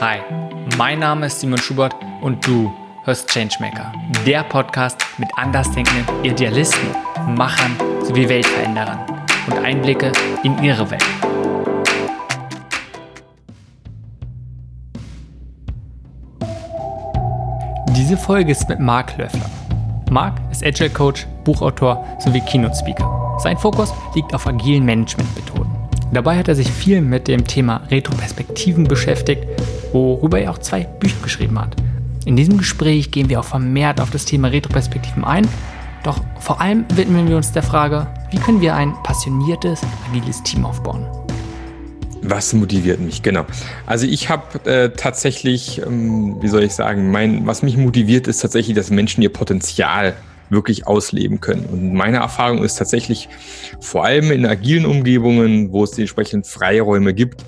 Hi, mein Name ist Simon Schubert und du hörst Changemaker, der Podcast mit andersdenkenden Idealisten, Machern sowie Weltveränderern und Einblicke in ihre Welt. Diese Folge ist mit Marc Löffler. Marc ist Agile Coach, Buchautor sowie Keynote Speaker. Sein Fokus liegt auf agilen Managementmethoden. Dabei hat er sich viel mit dem Thema Retroperspektiven beschäftigt, worüber er auch zwei Bücher geschrieben hat. In diesem Gespräch gehen wir auch vermehrt auf das Thema Retroperspektiven ein, doch vor allem widmen wir uns der Frage, wie können wir ein passioniertes, agiles Team aufbauen. Was motiviert mich, genau. Also ich habe äh, tatsächlich, ähm, wie soll ich sagen, mein, was mich motiviert, ist tatsächlich, dass Menschen ihr Potenzial wirklich ausleben können. Und meine Erfahrung ist tatsächlich, vor allem in agilen Umgebungen, wo es die entsprechenden Freiräume gibt,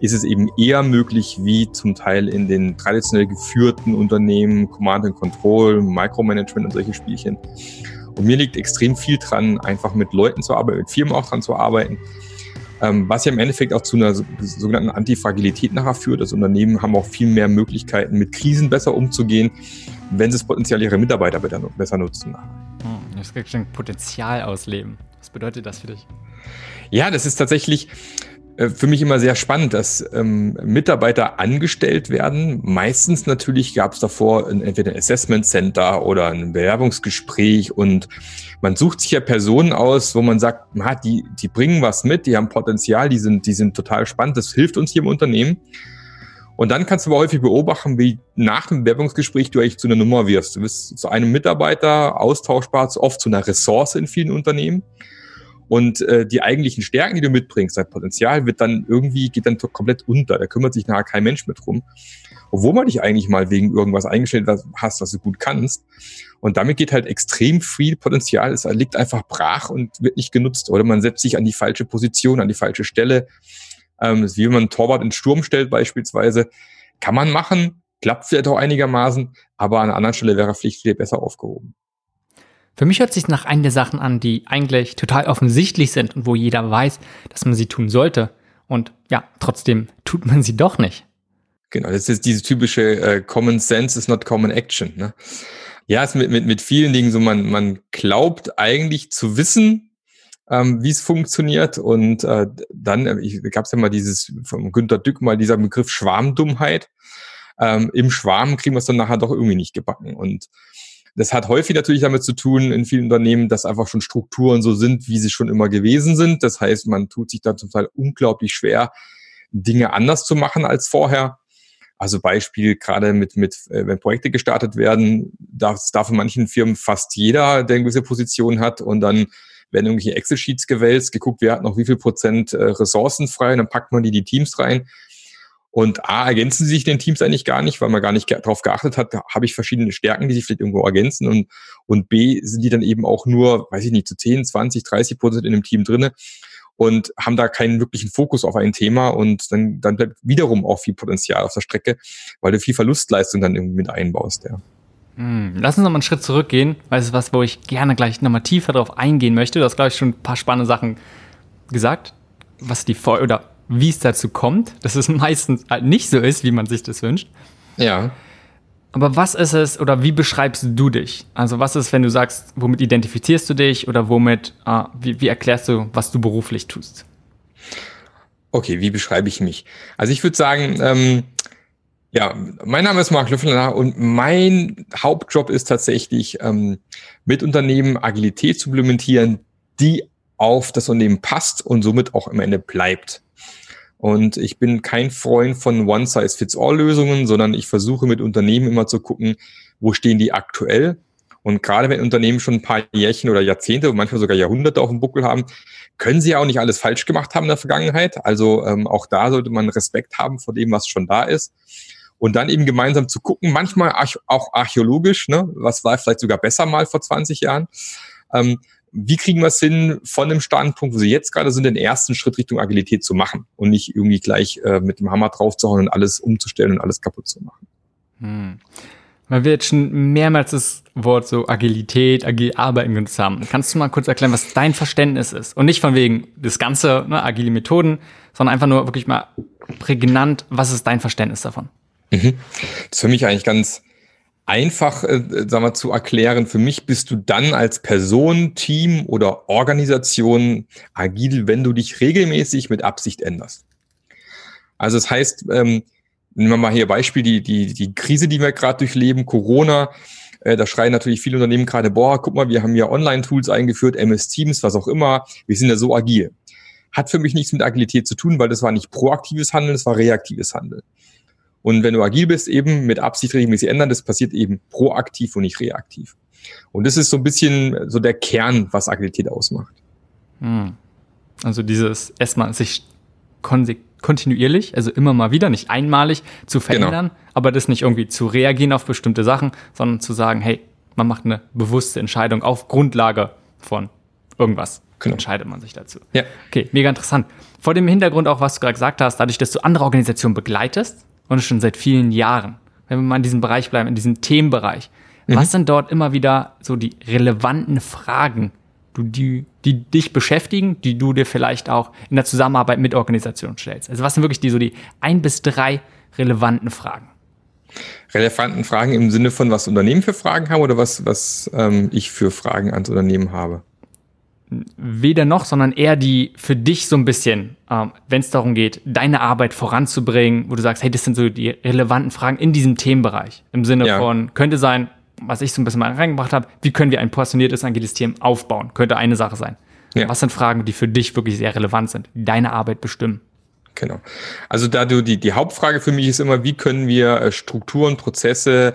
ist es eben eher möglich, wie zum Teil in den traditionell geführten Unternehmen, Command and Control, Micromanagement und solche Spielchen. Und mir liegt extrem viel dran, einfach mit Leuten zu arbeiten, mit Firmen auch dran zu arbeiten, ähm, was ja im Endeffekt auch zu einer sogenannten Antifragilität nachher führt. Das Unternehmen haben auch viel mehr Möglichkeiten, mit Krisen besser umzugehen, wenn sie das Potenzial ihrer Mitarbeiter besser nutzen. Hm, das ist schon Potenzial ausleben. Was bedeutet das für dich? Ja, das ist tatsächlich für mich immer sehr spannend, dass ähm, Mitarbeiter angestellt werden. Meistens natürlich gab es davor ein, entweder ein Assessment Center oder ein Bewerbungsgespräch und man sucht sich ja Personen aus, wo man sagt, na, die, die bringen was mit, die haben Potenzial, die sind, die sind total spannend, das hilft uns hier im Unternehmen. Und dann kannst du aber häufig beobachten, wie nach dem Bewerbungsgespräch du eigentlich zu einer Nummer wirst. Du bist zu einem Mitarbeiter austauschbar, oft zu einer Ressource in vielen Unternehmen. Und äh, die eigentlichen Stärken, die du mitbringst, dein Potenzial wird dann irgendwie, geht dann komplett unter. Da kümmert sich nachher kein Mensch mehr drum. Obwohl man dich eigentlich mal wegen irgendwas eingestellt hast, was du gut kannst. Und damit geht halt extrem viel Potenzial. Es liegt einfach brach und wird nicht genutzt. Oder man setzt sich an die falsche Position, an die falsche Stelle. Ähm, wie wenn man einen Torwart in Sturm stellt beispielsweise. Kann man machen, klappt vielleicht auch einigermaßen, aber an einer anderen Stelle wäre Pflicht viel besser aufgehoben. Für mich hört sich nach einer der Sachen an, die eigentlich total offensichtlich sind und wo jeder weiß, dass man sie tun sollte. Und ja, trotzdem tut man sie doch nicht. Genau, das ist diese typische äh, Common Sense is not Common Action. Ne? Ja, es ist mit, mit, mit vielen Dingen so, man, man glaubt eigentlich zu wissen, ähm, wie es funktioniert. Und äh, dann äh, gab es ja mal dieses, von Günter Dück mal dieser Begriff Schwarmdummheit. Ähm, Im Schwarm kriegen wir es dann nachher doch irgendwie nicht gebacken. Und das hat häufig natürlich damit zu tun in vielen Unternehmen, dass einfach schon Strukturen so sind, wie sie schon immer gewesen sind. Das heißt, man tut sich dann zum Teil unglaublich schwer, Dinge anders zu machen als vorher. Also Beispiel gerade mit, mit äh, wenn Projekte gestartet werden, darf, darf in manchen Firmen fast jeder, der eine gewisse Position hat und dann werden irgendwelche Excel-Sheets gewälzt, geguckt, wer hat noch wie viel Prozent äh, Ressourcen frei, und dann packt man die die Teams rein. Und A, ergänzen sich den Teams eigentlich gar nicht, weil man gar nicht darauf geachtet hat, habe ich verschiedene Stärken, die sich vielleicht irgendwo ergänzen. Und, und B, sind die dann eben auch nur, weiß ich nicht, zu 10, 20, 30 Prozent in dem Team drinne und haben da keinen wirklichen Fokus auf ein Thema und dann, dann bleibt wiederum auch viel Potenzial auf der Strecke, weil du viel Verlustleistung dann irgendwie mit einbaust, ja. Hm, lass uns noch mal einen Schritt zurückgehen, weil es ist was, wo ich gerne gleich nochmal tiefer drauf eingehen möchte. Du hast, glaube ich, schon ein paar spannende Sachen gesagt, was die Vor- oder wie es dazu kommt, dass es meistens halt nicht so ist, wie man sich das wünscht. Ja. Aber was ist es oder wie beschreibst du dich? Also was ist, wenn du sagst, womit identifizierst du dich oder womit, äh, wie, wie erklärst du, was du beruflich tust? Okay, wie beschreibe ich mich? Also ich würde sagen, ähm, ja, mein Name ist Marc Löffler und mein Hauptjob ist tatsächlich, ähm, mit Unternehmen Agilität zu implementieren, die auf das Unternehmen passt und somit auch am Ende bleibt. Und ich bin kein Freund von One-Size-Fits-All-Lösungen, sondern ich versuche mit Unternehmen immer zu gucken, wo stehen die aktuell. Und gerade wenn Unternehmen schon ein paar Jährchen oder Jahrzehnte und manchmal sogar Jahrhunderte auf dem Buckel haben, können sie ja auch nicht alles falsch gemacht haben in der Vergangenheit. Also ähm, auch da sollte man Respekt haben vor dem, was schon da ist. Und dann eben gemeinsam zu gucken, manchmal auch archäologisch, ne, was war vielleicht sogar besser mal vor 20 Jahren. Ähm, wie kriegen wir es hin, von dem Standpunkt, wo sie jetzt gerade sind, den ersten Schritt Richtung Agilität zu machen und nicht irgendwie gleich äh, mit dem Hammer draufzuhauen und alles umzustellen und alles kaputt zu machen. Hm. Weil wir jetzt schon mehrmals das Wort so Agilität, agil arbeiten genutzt haben. Kannst du mal kurz erklären, was dein Verständnis ist? Und nicht von wegen das Ganze, ne, agile Methoden, sondern einfach nur wirklich mal prägnant, was ist dein Verständnis davon? Mhm. Das ist für mich eigentlich ganz einfach, äh, sagen wir, zu erklären. Für mich bist du dann als Person, Team oder Organisation agil, wenn du dich regelmäßig mit Absicht änderst. Also das heißt, ähm, nehmen wir mal hier Beispiel, die, die, die Krise, die wir gerade durchleben, Corona, äh, da schreien natürlich viele Unternehmen gerade, boah, guck mal, wir haben ja Online-Tools eingeführt, MS Teams, was auch immer, wir sind ja so agil. Hat für mich nichts mit Agilität zu tun, weil das war nicht proaktives Handeln, das war reaktives Handeln. Und wenn du agil bist, eben mit Absicht regelmäßig ändern, das passiert eben proaktiv und nicht reaktiv. Und das ist so ein bisschen so der Kern, was Agilität ausmacht. Hm. Also dieses erstmal sich kontinuierlich, also immer mal wieder, nicht einmalig zu genau. verändern, genau. aber das nicht irgendwie zu reagieren auf bestimmte Sachen, sondern zu sagen, hey, man macht eine bewusste Entscheidung auf Grundlage von irgendwas. Genau. Entscheidet man sich dazu. Ja. Okay, mega interessant. Vor dem Hintergrund auch, was du gerade gesagt hast, dadurch, dass du andere Organisationen begleitest, und schon seit vielen Jahren. Wenn wir mal in diesem Bereich bleiben, in diesem Themenbereich. Mhm. Was sind dort immer wieder so die relevanten Fragen, die, die dich beschäftigen, die du dir vielleicht auch in der Zusammenarbeit mit Organisationen stellst? Also was sind wirklich die so die ein bis drei relevanten Fragen? Relevanten Fragen im Sinne von, was Unternehmen für Fragen haben oder was, was ähm, ich für Fragen ans Unternehmen habe? Weder noch, sondern eher die für dich so ein bisschen, ähm, wenn es darum geht, deine Arbeit voranzubringen, wo du sagst, hey, das sind so die relevanten Fragen in diesem Themenbereich. Im Sinne ja. von, könnte sein, was ich so ein bisschen mal reingebracht habe, wie können wir ein portioniertes agiles Team aufbauen? Könnte eine Sache sein. Ja. Was sind Fragen, die für dich wirklich sehr relevant sind, die deine Arbeit bestimmen? Genau. Also da du die, die Hauptfrage für mich ist immer, wie können wir äh, Strukturen, Prozesse,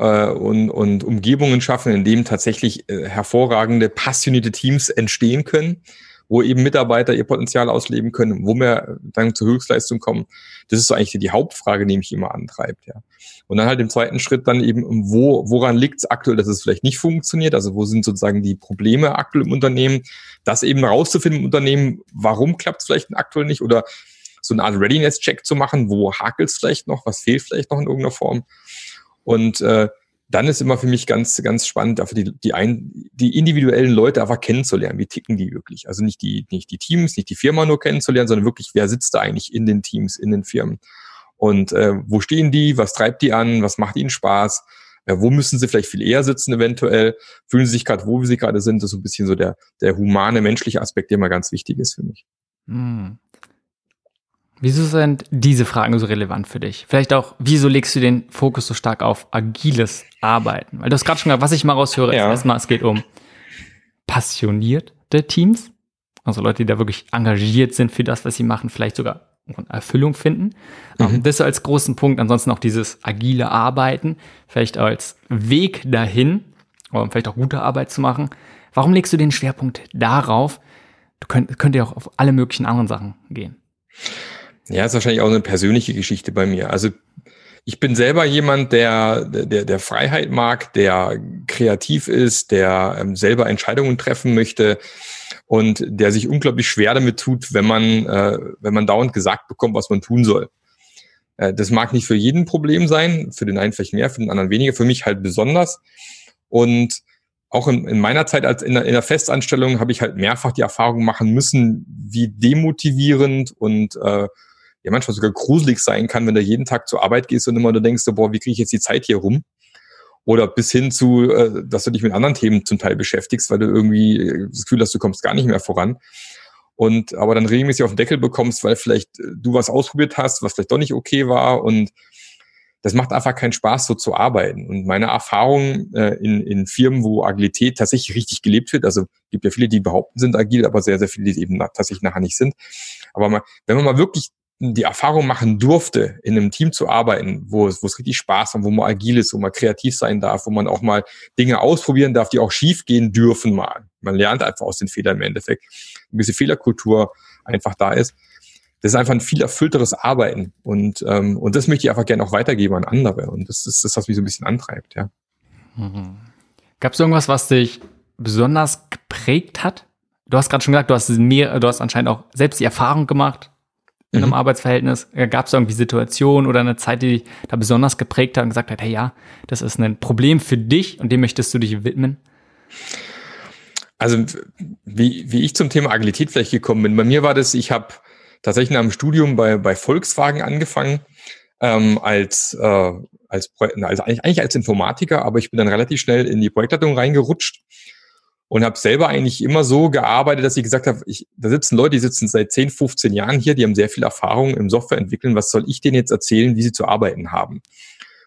äh, und, und Umgebungen schaffen, in denen tatsächlich äh, hervorragende, passionierte Teams entstehen können, wo eben Mitarbeiter ihr Potenzial ausleben können, wo wir dann zur Höchstleistung kommen. Das ist so eigentlich die Hauptfrage, die mich immer antreibt. Ja. Und dann halt im zweiten Schritt dann eben, wo, woran liegt es aktuell, dass es vielleicht nicht funktioniert? Also wo sind sozusagen die Probleme aktuell im Unternehmen? Das eben rauszufinden im Unternehmen, warum klappt es vielleicht aktuell nicht? Oder so eine Art Readiness-Check zu machen, wo hakelt es vielleicht noch, was fehlt vielleicht noch in irgendeiner Form. Und äh, dann ist immer für mich ganz, ganz spannend, einfach die, die, ein, die individuellen Leute einfach kennenzulernen. Wie ticken die wirklich? Also nicht die, nicht die Teams, nicht die Firma nur kennenzulernen, sondern wirklich, wer sitzt da eigentlich in den Teams, in den Firmen? Und äh, wo stehen die? Was treibt die an? Was macht ihnen Spaß? Äh, wo müssen sie vielleicht viel eher sitzen eventuell? Fühlen sie sich gerade, wo sie gerade sind? Das ist so ein bisschen so der, der humane, menschliche Aspekt, der immer ganz wichtig ist für mich. Hm. Wieso sind diese Fragen so relevant für dich? Vielleicht auch, wieso legst du den Fokus so stark auf agiles Arbeiten? Weil du hast gerade schon gesagt, was ich mal raushöre, ja. ist erstmal, es geht um passionierte Teams, also Leute, die da wirklich engagiert sind für das, was sie machen, vielleicht sogar Erfüllung finden. Ähm, mhm. Das als großen Punkt. Ansonsten auch dieses agile Arbeiten, vielleicht als Weg dahin, um vielleicht auch gute Arbeit zu machen. Warum legst du den Schwerpunkt darauf? Du könnt, könnt ja auch auf alle möglichen anderen Sachen gehen. Ja, ist wahrscheinlich auch eine persönliche Geschichte bei mir. Also ich bin selber jemand, der, der, der Freiheit mag, der kreativ ist, der ähm, selber Entscheidungen treffen möchte und der sich unglaublich schwer damit tut, wenn man, äh, wenn man dauernd gesagt bekommt, was man tun soll. Äh, das mag nicht für jeden Problem sein, für den einen vielleicht mehr, für den anderen weniger, für mich halt besonders. Und auch in, in meiner Zeit als in der, in der Festanstellung habe ich halt mehrfach die Erfahrung machen müssen, wie demotivierend und äh, ja manchmal sogar gruselig sein kann, wenn du jeden Tag zur Arbeit gehst und immer du denkst, boah, wie kriege ich jetzt die Zeit hier rum? Oder bis hin zu, äh, dass du dich mit anderen Themen zum Teil beschäftigst, weil du irgendwie äh, das Gefühl hast, du kommst gar nicht mehr voran. Und aber dann regelmäßig auf den Deckel bekommst, weil vielleicht äh, du was ausprobiert hast, was vielleicht doch nicht okay war. Und das macht einfach keinen Spaß, so zu arbeiten. Und meine Erfahrung in, in Firmen, wo Agilität tatsächlich richtig gelebt wird, also gibt ja viele, die behaupten, sind agil, aber sehr, sehr viele, die eben tatsächlich nachher nicht sind. Aber mal, wenn man mal wirklich die Erfahrung machen durfte, in einem Team zu arbeiten, wo es, wo es richtig Spaß macht, wo man agil ist, wo man kreativ sein darf, wo man auch mal Dinge ausprobieren darf, die auch schief gehen dürfen mal. Man lernt einfach aus den Fehlern im Endeffekt. Ein bisschen Fehlerkultur einfach da ist. Das ist einfach ein viel erfüllteres Arbeiten. Und, ähm, und das möchte ich einfach gerne auch weitergeben an andere. Und das ist das, was mich so ein bisschen antreibt, ja. Mhm. Gab es irgendwas, was dich besonders geprägt hat? Du hast gerade schon gesagt, du hast mehr, du hast anscheinend auch selbst die Erfahrung gemacht, in einem mhm. Arbeitsverhältnis? Gab es irgendwie Situationen oder eine Zeit, die dich da besonders geprägt hat und gesagt hat, hey ja, das ist ein Problem für dich und dem möchtest du dich widmen? Also wie, wie ich zum Thema Agilität vielleicht gekommen bin, bei mir war das, ich habe tatsächlich nach dem Studium bei, bei Volkswagen angefangen ähm, als, äh, als, also eigentlich, eigentlich als Informatiker, aber ich bin dann relativ schnell in die Projektleitung reingerutscht und habe selber eigentlich immer so gearbeitet, dass ich gesagt habe, ich, da sitzen Leute, die sitzen seit 10, 15 Jahren hier, die haben sehr viel Erfahrung im Softwareentwickeln. Was soll ich denen jetzt erzählen, wie sie zu arbeiten haben?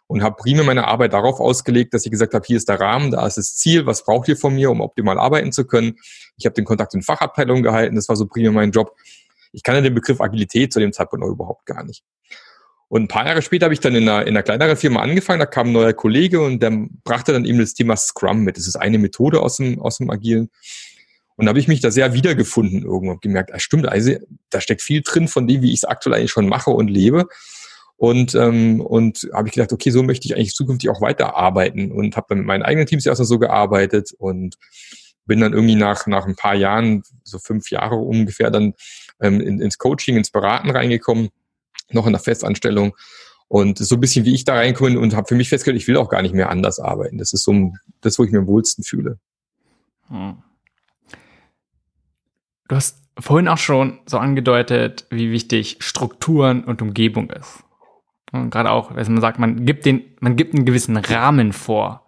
Und habe primär meine Arbeit darauf ausgelegt, dass ich gesagt habe, hier ist der Rahmen, da ist das Ziel, was braucht ihr von mir, um optimal arbeiten zu können. Ich habe den Kontakt in Fachabteilungen gehalten, das war so primär mein Job. Ich kannte den Begriff Agilität zu dem Zeitpunkt noch überhaupt gar nicht. Und ein paar Jahre später habe ich dann in einer, in einer kleineren Firma angefangen, da kam ein neuer Kollege und der brachte dann eben das Thema Scrum mit. Das ist eine Methode aus dem, aus dem Agilen. Und da habe ich mich da sehr wiedergefunden irgendwo gemerkt, ah, stimmt, also da steckt viel drin von dem, wie ich es aktuell eigentlich schon mache und lebe. Und, ähm, und habe ich gedacht, okay, so möchte ich eigentlich zukünftig auch weiterarbeiten und habe dann mit meinen eigenen Teams erstmal so gearbeitet und bin dann irgendwie nach, nach ein paar Jahren, so fünf Jahre ungefähr, dann ähm, in, ins Coaching, ins Beraten reingekommen noch in der Festanstellung. Und so ein bisschen wie ich da reinkomme und habe für mich festgestellt, ich will auch gar nicht mehr anders arbeiten. Das ist so das, wo ich mir am wohlsten fühle. Hm. Du hast vorhin auch schon so angedeutet, wie wichtig Strukturen und Umgebung ist. Und gerade auch, wenn man sagt, man gibt den, man gibt einen gewissen Rahmen vor.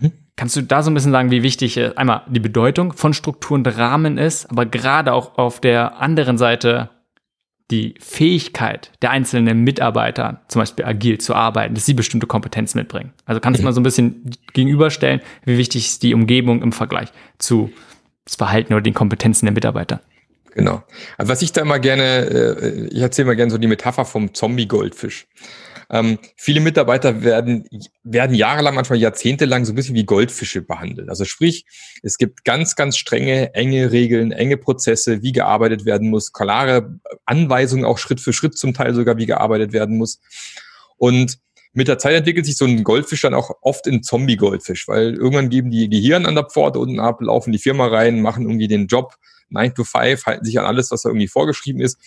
Mhm. Kannst du da so ein bisschen sagen, wie wichtig einmal die Bedeutung von Strukturen und Rahmen ist, aber gerade auch auf der anderen Seite die Fähigkeit der einzelnen Mitarbeiter, zum Beispiel agil zu arbeiten, dass sie bestimmte Kompetenzen mitbringen. Also kannst du mal so ein bisschen gegenüberstellen, wie wichtig ist die Umgebung im Vergleich zu das Verhalten oder den Kompetenzen der Mitarbeiter. Genau. Also was ich da immer gerne, äh, ich erzähle mal gerne so die Metapher vom Zombie-Goldfisch. Ähm, viele Mitarbeiter werden, werden jahrelang, manchmal jahrzehntelang so ein bisschen wie Goldfische behandelt. Also sprich, es gibt ganz, ganz strenge, enge Regeln, enge Prozesse, wie gearbeitet werden muss, klare Anweisungen, auch Schritt für Schritt zum Teil sogar, wie gearbeitet werden muss. Und mit der Zeit entwickelt sich so ein Goldfisch dann auch oft in Zombie-Goldfisch, weil irgendwann geben die Gehirn an der Pforte unten ab, laufen die Firma rein, machen irgendwie den Job 9 to 5, halten sich an alles, was da irgendwie vorgeschrieben ist.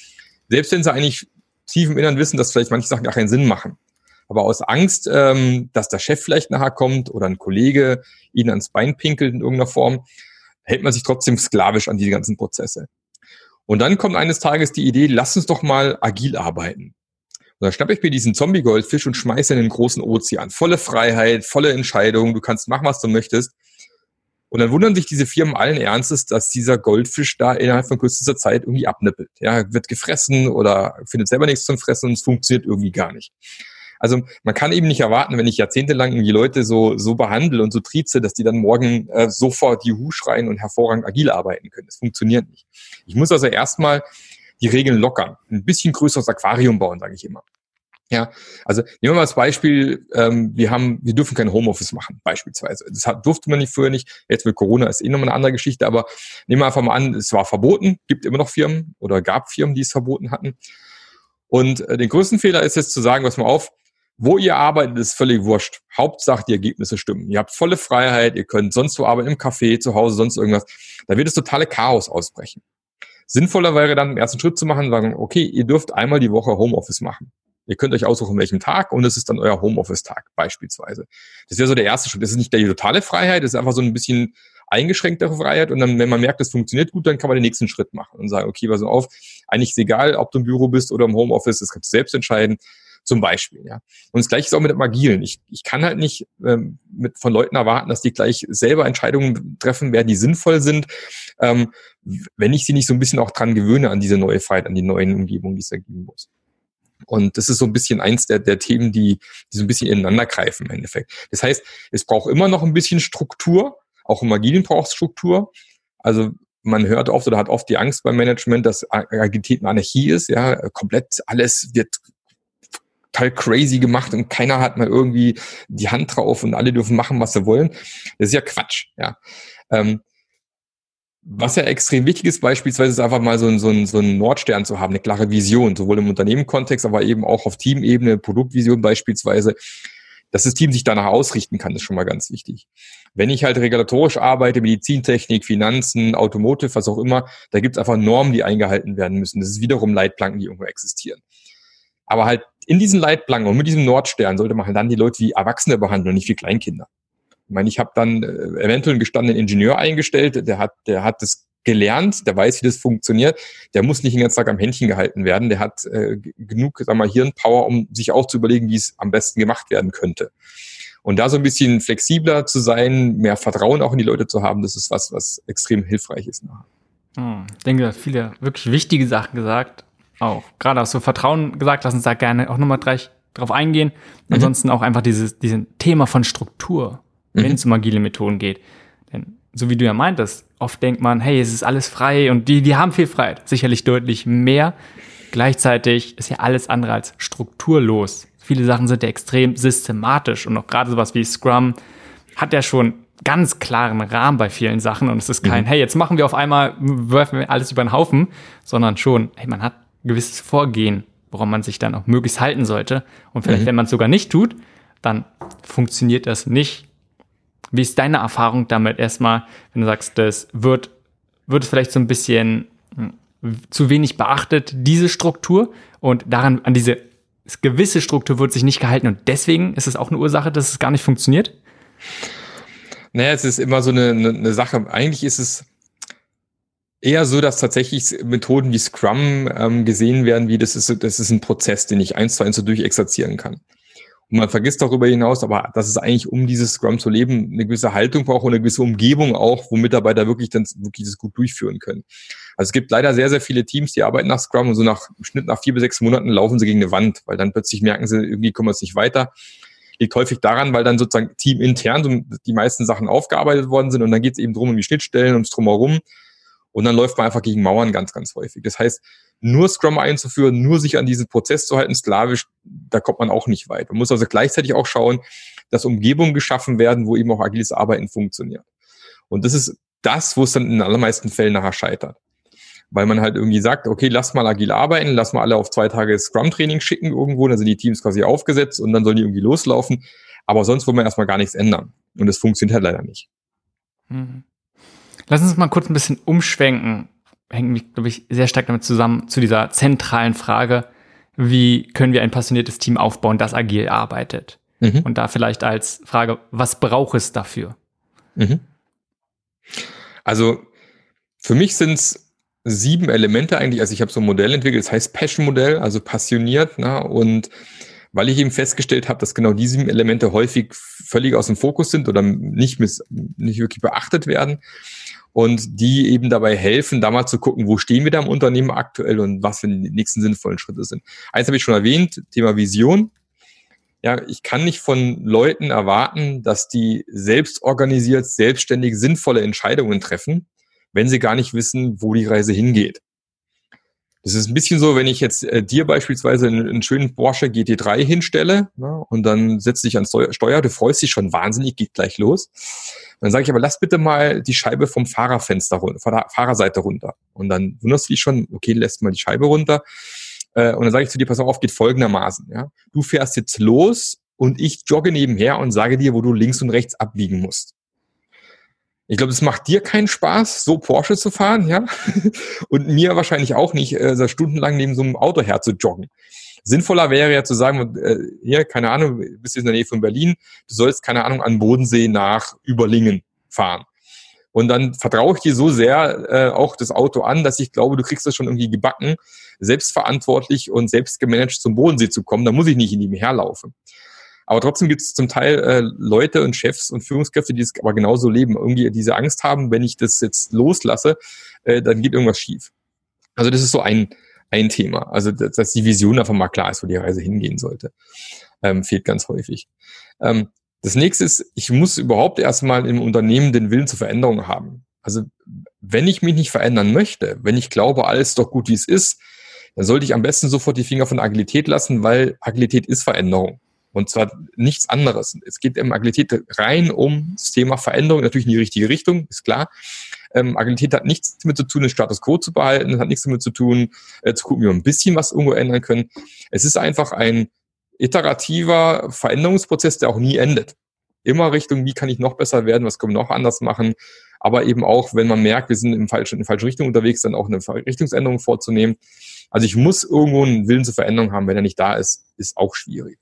Selbst wenn sie eigentlich tief im Innern wissen, dass vielleicht manche Sachen gar keinen Sinn machen. Aber aus Angst, ähm, dass der Chef vielleicht nachher kommt oder ein Kollege ihnen ans Bein pinkelt in irgendeiner Form, hält man sich trotzdem sklavisch an diese ganzen Prozesse. Und dann kommt eines Tages die Idee, lass uns doch mal agil arbeiten. Und dann schnappe ich mir diesen Zombie-Goldfisch und schmeiße in den großen Ozean. Volle Freiheit, volle Entscheidung, du kannst machen, was du möchtest. Und dann wundern sich diese Firmen allen Ernstes, dass dieser Goldfisch da innerhalb von kürzester Zeit irgendwie abnippelt. Ja, wird gefressen oder findet selber nichts zum Fressen und es funktioniert irgendwie gar nicht. Also man kann eben nicht erwarten, wenn ich jahrzehntelang die Leute so, so behandle und so trieze, dass die dann morgen äh, sofort Juhu schreien und hervorragend agil arbeiten können. Das funktioniert nicht. Ich muss also erstmal die Regeln lockern, ein bisschen größeres Aquarium bauen, sage ich immer. Ja, also nehmen wir mal das Beispiel, ähm, wir haben, wir dürfen kein Homeoffice machen, beispielsweise. Das hat, durfte man nicht früher nicht. Jetzt mit Corona ist eh nochmal eine andere Geschichte, aber nehmen wir einfach mal an, es war verboten, gibt immer noch Firmen oder gab Firmen, die es verboten hatten. Und äh, den größten Fehler ist jetzt zu sagen, was mal auf, wo ihr arbeitet, ist völlig wurscht. Hauptsache, die Ergebnisse stimmen. Ihr habt volle Freiheit, ihr könnt sonst wo arbeiten, im Café, zu Hause, sonst irgendwas. Da wird das totale Chaos ausbrechen. Sinnvoller wäre dann im ersten Schritt zu machen, sagen, okay, ihr dürft einmal die Woche Homeoffice machen. Ihr könnt euch aussuchen, welchem Tag und es ist dann euer Homeoffice-Tag beispielsweise. Das wäre so der erste Schritt. Das ist nicht die totale Freiheit, das ist einfach so ein bisschen eingeschränktere Freiheit und dann, wenn man merkt, das funktioniert gut, dann kann man den nächsten Schritt machen und sagen, okay, pass auf, eigentlich ist egal, ob du im Büro bist oder im Homeoffice, das kannst du selbst entscheiden, zum Beispiel. Ja. Und das gleiche ist auch mit dem Agilen. Ich, ich kann halt nicht ähm, mit, von Leuten erwarten, dass die gleich selber Entscheidungen treffen werden, die sinnvoll sind, ähm, wenn ich sie nicht so ein bisschen auch dran gewöhne an diese neue Freiheit, an die neuen Umgebungen, die es ergeben muss. Und das ist so ein bisschen eins der, der Themen, die, die so ein bisschen ineinander greifen im Endeffekt. Das heißt, es braucht immer noch ein bisschen Struktur. Auch im Agilen braucht es Struktur. Also man hört oft oder hat oft die Angst beim Management, dass Agilität eine Anarchie ist. Ja, komplett alles wird total crazy gemacht und keiner hat mal irgendwie die Hand drauf und alle dürfen machen, was sie wollen. Das ist ja Quatsch. Ja. Ähm, was ja extrem wichtig ist, beispielsweise ist einfach mal so ein, so, ein, so ein Nordstern zu haben, eine klare Vision, sowohl im Unternehmenkontext, aber eben auch auf Teamebene, Produktvision beispielsweise, dass das Team sich danach ausrichten kann, ist schon mal ganz wichtig. Wenn ich halt regulatorisch arbeite, Medizintechnik, Finanzen, Automotive, was auch immer, da gibt es einfach Normen, die eingehalten werden müssen. Das ist wiederum Leitplanken, die irgendwo existieren. Aber halt in diesen Leitplanken und mit diesem Nordstern sollte man halt dann die Leute wie Erwachsene behandeln und nicht wie Kleinkinder. Ich meine, ich habe dann äh, eventuell einen gestandenen Ingenieur eingestellt, der hat, der hat das gelernt, der weiß, wie das funktioniert. Der muss nicht den ganzen Tag am Händchen gehalten werden. Der hat äh, genug, sag mal, Hirnpower, um sich auch zu überlegen, wie es am besten gemacht werden könnte. Und da so ein bisschen flexibler zu sein, mehr Vertrauen auch in die Leute zu haben, das ist was, was extrem hilfreich ist. Hm, ich denke, viele wirklich wichtige Sachen gesagt. Auch gerade auch so Vertrauen gesagt, lass uns da gerne auch nochmal gleich drauf eingehen. Mhm. Ansonsten auch einfach dieses, dieses Thema von Struktur, wenn mhm. es um agile Methoden geht. Denn so wie du ja meintest, oft denkt man, hey, es ist alles frei und die, die haben viel Freiheit. Sicherlich deutlich mehr. Gleichzeitig ist ja alles andere als strukturlos. Viele Sachen sind ja extrem systematisch und auch gerade sowas wie Scrum hat ja schon ganz klaren Rahmen bei vielen Sachen und es ist kein, mhm. hey, jetzt machen wir auf einmal, werfen wir alles über den Haufen, sondern schon, hey, man hat ein gewisses Vorgehen, woran man sich dann auch möglichst halten sollte. Und vielleicht, mhm. wenn man es sogar nicht tut, dann funktioniert das nicht wie ist deine Erfahrung damit erstmal, wenn du sagst, das wird, wird es vielleicht so ein bisschen hm, zu wenig beachtet, diese Struktur und daran, an diese gewisse Struktur wird sich nicht gehalten und deswegen ist es auch eine Ursache, dass es gar nicht funktioniert? Naja, es ist immer so eine, eine, eine Sache. Eigentlich ist es eher so, dass tatsächlich Methoden wie Scrum ähm, gesehen werden, wie das ist, das ist ein Prozess, den ich eins zu eins so durchexerzieren kann. Und man vergisst darüber hinaus, aber dass es eigentlich, um dieses Scrum zu leben, eine gewisse Haltung braucht und eine gewisse Umgebung auch, wo Mitarbeiter wirklich dann wirklich das gut durchführen können. Also es gibt leider sehr, sehr viele Teams, die arbeiten nach Scrum und so nach im Schnitt nach vier bis sechs Monaten laufen sie gegen eine Wand, weil dann plötzlich merken sie, irgendwie kommen wir es nicht weiter. Liegt häufig daran, weil dann sozusagen teamintern die meisten Sachen aufgearbeitet worden sind und dann geht es eben drum um die Schnittstellen, ums Drumherum. Und dann läuft man einfach gegen Mauern ganz, ganz häufig. Das heißt, nur Scrum einzuführen, nur sich an diesen Prozess zu halten, sklavisch, da kommt man auch nicht weit. Man muss also gleichzeitig auch schauen, dass Umgebungen geschaffen werden, wo eben auch agiles Arbeiten funktioniert. Und das ist das, wo es dann in allermeisten Fällen nachher scheitert. Weil man halt irgendwie sagt, okay, lass mal agil arbeiten, lass mal alle auf zwei Tage Scrum-Training schicken irgendwo, dann sind die Teams quasi aufgesetzt und dann sollen die irgendwie loslaufen. Aber sonst wollen wir erstmal gar nichts ändern. Und das funktioniert halt leider nicht. Mhm. Lass uns mal kurz ein bisschen umschwenken. Hängt mich, glaube ich, sehr stark damit zusammen, zu dieser zentralen Frage, wie können wir ein passioniertes Team aufbauen, das agil arbeitet? Mhm. Und da vielleicht als Frage, was braucht es dafür? Mhm. Also für mich sind es sieben Elemente eigentlich. Also ich habe so ein Modell entwickelt, das heißt Passion-Modell, also passioniert. Ne? Und weil ich eben festgestellt habe, dass genau diese sieben Elemente häufig völlig aus dem Fokus sind oder nicht, miss, nicht wirklich beachtet werden, und die eben dabei helfen, da mal zu gucken, wo stehen wir da im Unternehmen aktuell und was für die nächsten sinnvollen Schritte sind. Eins habe ich schon erwähnt, Thema Vision. Ja, ich kann nicht von Leuten erwarten, dass die selbst organisiert, selbstständig sinnvolle Entscheidungen treffen, wenn sie gar nicht wissen, wo die Reise hingeht. Das ist ein bisschen so, wenn ich jetzt äh, dir beispielsweise einen, einen, schönen Porsche GT3 hinstelle ne, und dann setzt dich an Steuer, du freust dich schon wahnsinnig, geht gleich los. Dann sage ich aber, lass bitte mal die Scheibe vom Fahrerfenster runter, von der Fahrerseite runter. Und dann wunderst du dich schon, okay, lässt mal die Scheibe runter. Äh, und dann sage ich zu dir, pass auf, geht folgendermaßen. Ja? Du fährst jetzt los und ich jogge nebenher und sage dir, wo du links und rechts abbiegen musst. Ich glaube, es macht dir keinen Spaß, so Porsche zu fahren, ja. Und mir wahrscheinlich auch nicht, äh, stundenlang neben so einem Auto her zu joggen. Sinnvoller wäre ja zu sagen, äh, hier, keine Ahnung, du bist jetzt in der Nähe von Berlin, du sollst, keine Ahnung, an Bodensee nach Überlingen fahren. Und dann vertraue ich dir so sehr äh, auch das Auto an, dass ich glaube, du kriegst das schon irgendwie gebacken, selbstverantwortlich und selbst gemanagt zum Bodensee zu kommen. Da muss ich nicht in ihm herlaufen. Aber trotzdem gibt es zum Teil äh, Leute und Chefs und Führungskräfte, die es aber genauso leben, irgendwie diese Angst haben, wenn ich das jetzt loslasse, äh, dann geht irgendwas schief. Also das ist so ein, ein Thema. Also dass, dass die Vision einfach mal klar ist, wo die Reise hingehen sollte. Ähm, fehlt ganz häufig. Ähm, das nächste ist, ich muss überhaupt erstmal im Unternehmen den Willen zur Veränderung haben. Also wenn ich mich nicht verändern möchte, wenn ich glaube, alles doch gut, wie es ist, dann sollte ich am besten sofort die Finger von Agilität lassen, weil Agilität ist Veränderung. Und zwar nichts anderes. Es geht im Agilität rein um das Thema Veränderung, natürlich in die richtige Richtung, ist klar. Ähm, Agilität hat nichts damit zu tun, den Status quo zu behalten, hat nichts damit zu tun, äh, zu gucken, wie wir ein bisschen was irgendwo ändern können. Es ist einfach ein iterativer Veränderungsprozess, der auch nie endet. Immer Richtung, wie kann ich noch besser werden, was können wir noch anders machen, aber eben auch, wenn man merkt, wir sind in, falschen, in falsche Richtung unterwegs, dann auch eine Richtungsänderung vorzunehmen. Also ich muss irgendwo einen Willen zur Veränderung haben, wenn er nicht da ist, ist auch schwierig.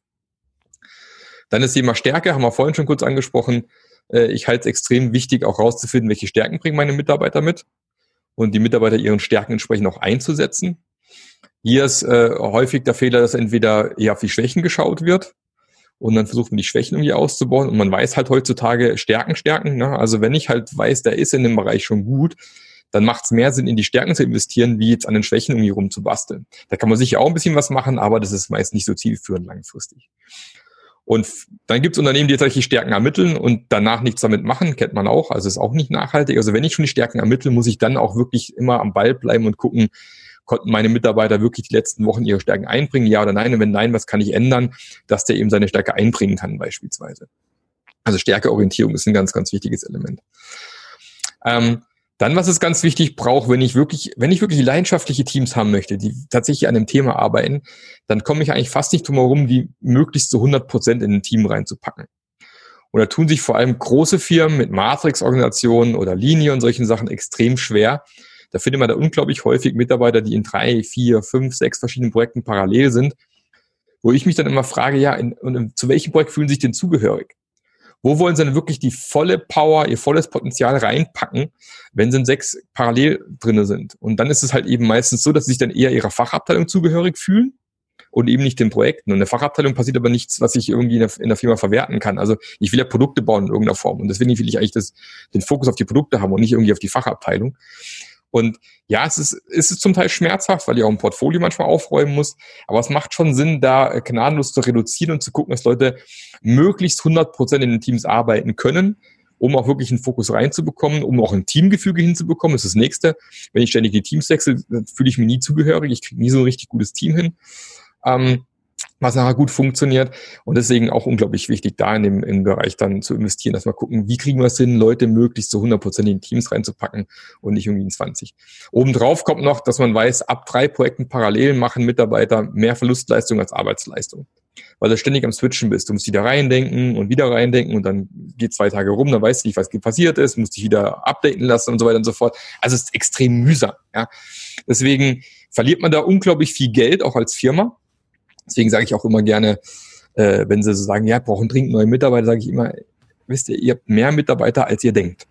Dann das Thema Stärke, haben wir vorhin schon kurz angesprochen. Äh, ich halte es extrem wichtig, auch rauszufinden, welche Stärken bringen meine Mitarbeiter mit. und die Mitarbeiter ihren Stärken entsprechend auch einzusetzen. Hier ist äh, häufig der Fehler, dass entweder eher auf die Schwächen geschaut wird und dann versucht man die Schwächen irgendwie auszubauen und man weiß halt heutzutage Stärken, Stärken. Ne? Also wenn ich halt weiß, der ist in dem Bereich schon gut, dann macht es mehr Sinn, in die Stärken zu investieren, wie jetzt an den Schwächen irgendwie rumzubasteln. Da kann man sicher auch ein bisschen was machen, aber das ist meist nicht so zielführend langfristig. Und dann gibt es Unternehmen, die tatsächlich Stärken ermitteln und danach nichts damit machen, kennt man auch. Also ist auch nicht nachhaltig. Also wenn ich schon die Stärken ermittle, muss ich dann auch wirklich immer am Ball bleiben und gucken, konnten meine Mitarbeiter wirklich die letzten Wochen ihre Stärken einbringen, ja oder nein? Und wenn nein, was kann ich ändern, dass der eben seine Stärke einbringen kann beispielsweise. Also Stärkeorientierung ist ein ganz, ganz wichtiges Element. Ähm, dann, was ist ganz wichtig, braucht, wenn ich wirklich, wenn ich wirklich leidenschaftliche Teams haben möchte, die tatsächlich an einem Thema arbeiten, dann komme ich eigentlich fast nicht drum herum, die möglichst zu 100 Prozent in ein Team reinzupacken. Und da tun sich vor allem große Firmen mit Matrix-Organisationen oder Linie und solchen Sachen extrem schwer, da findet man da unglaublich häufig Mitarbeiter, die in drei, vier, fünf, sechs verschiedenen Projekten parallel sind, wo ich mich dann immer frage, ja, in, in, zu welchem Projekt fühlen sich denn zugehörig? Wo wollen sie denn wirklich die volle Power, ihr volles Potenzial reinpacken, wenn sie in sechs parallel drinne sind? Und dann ist es halt eben meistens so, dass sie sich dann eher ihrer Fachabteilung zugehörig fühlen und eben nicht den Projekten. Und in der Fachabteilung passiert aber nichts, was ich irgendwie in der, in der, Firma verwerten kann. Also ich will ja Produkte bauen in irgendeiner Form. Und deswegen will ich eigentlich das, den Fokus auf die Produkte haben und nicht irgendwie auf die Fachabteilung. Und ja, es ist, es ist zum Teil schmerzhaft, weil ich auch ein Portfolio manchmal aufräumen muss. Aber es macht schon Sinn, da gnadenlos zu reduzieren und zu gucken, dass Leute möglichst 100 Prozent in den Teams arbeiten können, um auch wirklich einen Fokus reinzubekommen, um auch ein Teamgefüge hinzubekommen. Das ist das Nächste. Wenn ich ständig die Teams wechsle, fühle ich mich nie zugehörig. Ich kriege nie so ein richtig gutes Team hin. Ähm, was nachher gut funktioniert. Und deswegen auch unglaublich wichtig, da in dem, im Bereich dann zu investieren, dass wir gucken, wie kriegen wir es hin, Leute möglichst zu 100 in Teams reinzupacken und nicht irgendwie in 20. Obendrauf kommt noch, dass man weiß, ab drei Projekten parallel machen Mitarbeiter mehr Verlustleistung als Arbeitsleistung. Weil du ständig am Switchen bist. Du musst wieder reindenken und wieder reindenken und dann geht zwei Tage rum, dann weißt du nicht, was passiert ist, musst dich wieder updaten lassen und so weiter und so fort. Also es ist extrem mühsam. Ja. Deswegen verliert man da unglaublich viel Geld, auch als Firma Deswegen sage ich auch immer gerne, äh, wenn sie so sagen, ja, brauchen dringend neue Mitarbeiter, sage ich immer, wisst ihr, ihr habt mehr Mitarbeiter, als ihr denkt.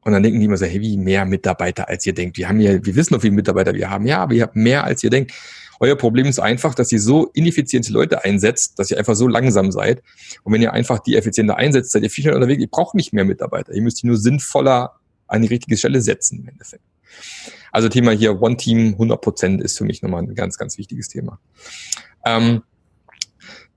Und dann denken die immer so, hey, wie mehr Mitarbeiter, als ihr denkt? Wir haben ja, wir wissen noch, wie viele Mitarbeiter wir haben. Ja, aber ihr habt mehr, als ihr denkt. Euer Problem ist einfach, dass ihr so ineffiziente Leute einsetzt, dass ihr einfach so langsam seid. Und wenn ihr einfach die effizienter einsetzt, seid ihr viel schneller unterwegs. Ihr braucht nicht mehr Mitarbeiter. Ihr müsst die nur sinnvoller an die richtige Stelle setzen im Endeffekt. Also Thema hier One Team 100 Prozent ist für mich nochmal ein ganz, ganz wichtiges Thema. Ähm,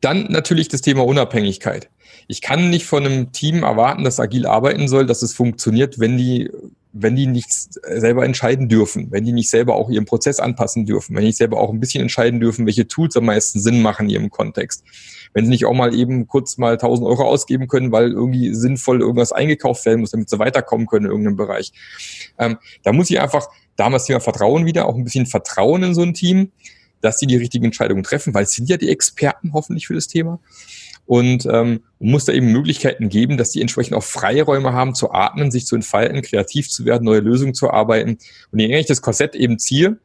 dann natürlich das Thema Unabhängigkeit. Ich kann nicht von einem Team erwarten, das agil arbeiten soll, dass es funktioniert, wenn die, wenn die nicht selber entscheiden dürfen, wenn die nicht selber auch ihren Prozess anpassen dürfen, wenn die nicht selber auch ein bisschen entscheiden dürfen, welche Tools am meisten Sinn machen in ihrem Kontext. Wenn sie nicht auch mal eben kurz mal 1000 Euro ausgeben können, weil irgendwie sinnvoll irgendwas eingekauft werden muss, damit sie weiterkommen können in irgendeinem Bereich. Ähm, da muss ich einfach damals Thema Vertrauen wieder, auch ein bisschen Vertrauen in so ein Team dass sie die richtigen Entscheidungen treffen, weil es sind ja die Experten hoffentlich für das Thema. Und ähm, muss da eben Möglichkeiten geben, dass die entsprechend auch Freiräume haben zu atmen, sich zu entfalten, kreativ zu werden, neue Lösungen zu arbeiten. Und je enger ich das Korsett eben ziehe,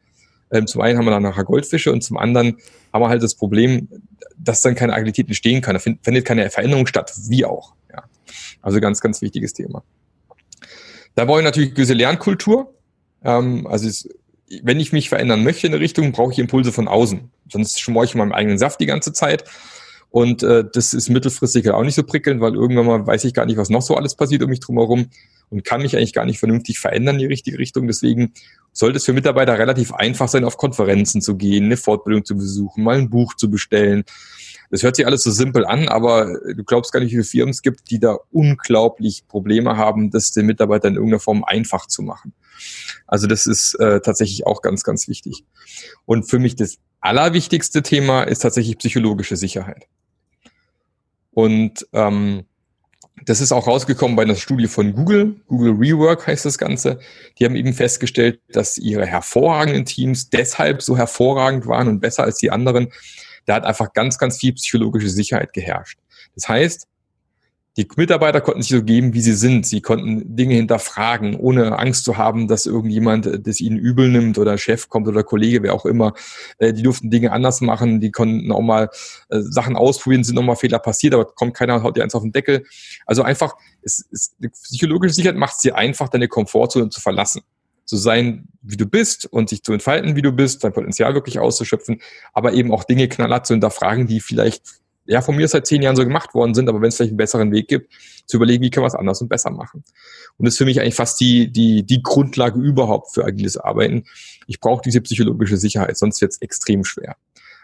ähm, zum einen haben wir dann nachher Goldfische und zum anderen haben wir halt das Problem, dass dann keine Agilität entstehen kann. Da findet keine Veränderung statt, wie auch. Ja. Also ganz, ganz wichtiges Thema. Da brauche ich natürlich gewisse Lernkultur. Ähm, also es wenn ich mich verändern möchte in eine Richtung, brauche ich Impulse von außen. Sonst schmore ich in meinem eigenen Saft die ganze Zeit. Und äh, das ist mittelfristig auch nicht so prickelnd, weil irgendwann mal weiß ich gar nicht, was noch so alles passiert um mich drumherum und kann mich eigentlich gar nicht vernünftig verändern in die richtige Richtung. Deswegen sollte es für Mitarbeiter relativ einfach sein, auf Konferenzen zu gehen, eine Fortbildung zu besuchen, mal ein Buch zu bestellen. Das hört sich alles so simpel an, aber du glaubst gar nicht, wie viele Firmen es gibt, die da unglaublich Probleme haben, das den Mitarbeitern in irgendeiner Form einfach zu machen. Also das ist äh, tatsächlich auch ganz, ganz wichtig. Und für mich das allerwichtigste Thema ist tatsächlich psychologische Sicherheit. Und ähm, das ist auch rausgekommen bei einer Studie von Google. Google Rework heißt das Ganze. Die haben eben festgestellt, dass ihre hervorragenden Teams deshalb so hervorragend waren und besser als die anderen. Da hat einfach ganz, ganz viel psychologische Sicherheit geherrscht. Das heißt, die Mitarbeiter konnten sich so geben, wie sie sind. Sie konnten Dinge hinterfragen, ohne Angst zu haben, dass irgendjemand äh, das ihnen übel nimmt oder Chef kommt oder Kollege, wer auch immer. Äh, die durften Dinge anders machen, die konnten auch mal äh, Sachen ausprobieren, sind noch mal Fehler passiert, aber kommt keiner und haut dir eins auf den Deckel. Also einfach, es, es, psychologische Sicherheit macht es dir einfach, deine Komfortzone zu verlassen. so sein, wie du bist und sich zu entfalten, wie du bist, dein Potenzial wirklich auszuschöpfen, aber eben auch Dinge knallhart zu hinterfragen, die vielleicht ja von mir seit zehn Jahren so gemacht worden sind, aber wenn es vielleicht einen besseren Weg gibt, zu überlegen, wie kann man es anders und besser machen. Und das ist für mich eigentlich fast die, die, die Grundlage überhaupt für agiles Arbeiten. Ich brauche diese psychologische Sicherheit, sonst wird es extrem schwer.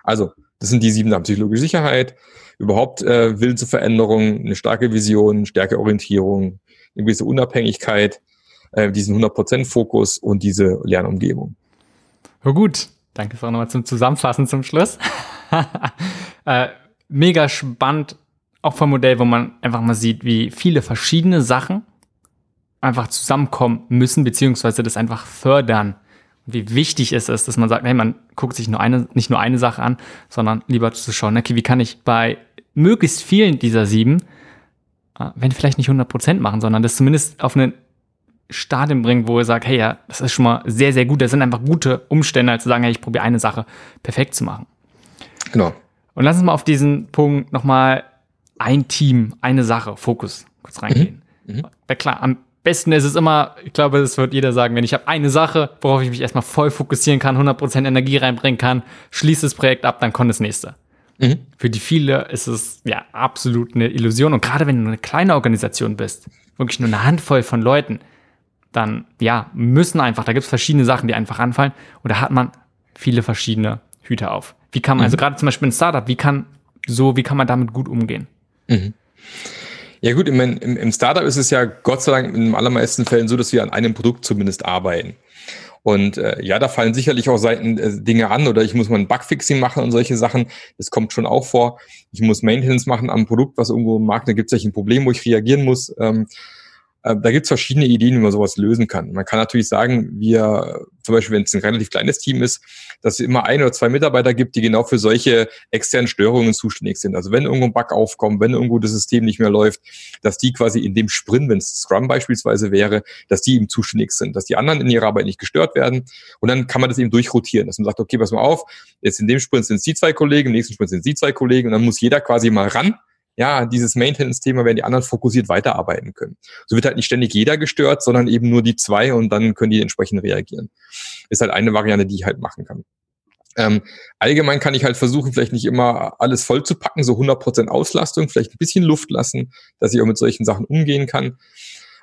Also, das sind die sieben Sachen. Psychologische Sicherheit, überhaupt äh, Willen zur Veränderung, eine starke Vision, starke Orientierung, eine gewisse Unabhängigkeit, äh, diesen 100% Fokus und diese Lernumgebung. Oh gut, danke auch nochmal zum Zusammenfassen zum Schluss. äh, mega spannend, auch vom Modell, wo man einfach mal sieht, wie viele verschiedene Sachen einfach zusammenkommen müssen, beziehungsweise das einfach fördern. Und wie wichtig es ist, dass man sagt, hey, man guckt sich nur eine, nicht nur eine Sache an, sondern lieber zu schauen, okay, wie kann ich bei möglichst vielen dieser sieben, äh, wenn vielleicht nicht 100 Prozent machen, sondern das zumindest auf einen Stadium bringen, wo ihr sagt, hey, ja, das ist schon mal sehr, sehr gut. Das sind einfach gute Umstände, als zu sagen, hey, ich probiere eine Sache perfekt zu machen. Genau. Und lass uns mal auf diesen Punkt nochmal ein Team, eine Sache, Fokus kurz reingehen. Mhm. Mhm. Ja, klar, am besten ist es immer, ich glaube, das wird jeder sagen, wenn ich habe eine Sache, worauf ich mich erstmal voll fokussieren kann, 100% Energie reinbringen kann, schließe das Projekt ab, dann kommt das nächste. Mhm. Für die viele ist es ja absolut eine Illusion. Und gerade wenn du eine kleine Organisation bist, wirklich nur eine Handvoll von Leuten, dann ja, müssen einfach, da gibt es verschiedene Sachen, die einfach anfallen. Und da hat man viele verschiedene Hüte auf. Wie kann man, also mhm. also gerade zum Beispiel ein Startup, wie kann so, wie kann man damit gut umgehen? Mhm. Ja gut, im, im, im Startup ist es ja Gott sei Dank in den allermeisten Fällen so, dass wir an einem Produkt zumindest arbeiten. Und äh, ja, da fallen sicherlich auch Seiten äh, Dinge an oder ich muss mal ein Bugfixing machen und solche Sachen. Das kommt schon auch vor. Ich muss Maintenance machen am Produkt, was irgendwo im Markt, da gibt es ein Problem, wo ich reagieren muss. Ähm, äh, da gibt es verschiedene Ideen, wie man sowas lösen kann. Man kann natürlich sagen, wir, zum Beispiel, wenn es ein relativ kleines Team ist, dass es immer ein oder zwei Mitarbeiter gibt, die genau für solche externen Störungen zuständig sind. Also wenn irgendwo ein Bug aufkommt, wenn irgendwo das System nicht mehr läuft, dass die quasi in dem Sprint, wenn es Scrum beispielsweise wäre, dass die eben zuständig sind, dass die anderen in ihrer Arbeit nicht gestört werden. Und dann kann man das eben durchrotieren, dass man sagt, okay, pass mal auf, jetzt in dem Sprint sind es die zwei Kollegen, im nächsten Sprint sind es die zwei Kollegen und dann muss jeder quasi mal ran ja, dieses Maintenance-Thema, werden die anderen fokussiert weiterarbeiten können. So wird halt nicht ständig jeder gestört, sondern eben nur die zwei und dann können die entsprechend reagieren. Ist halt eine Variante, die ich halt machen kann. Ähm, allgemein kann ich halt versuchen, vielleicht nicht immer alles voll zu packen, so 100% Auslastung, vielleicht ein bisschen Luft lassen, dass ich auch mit solchen Sachen umgehen kann.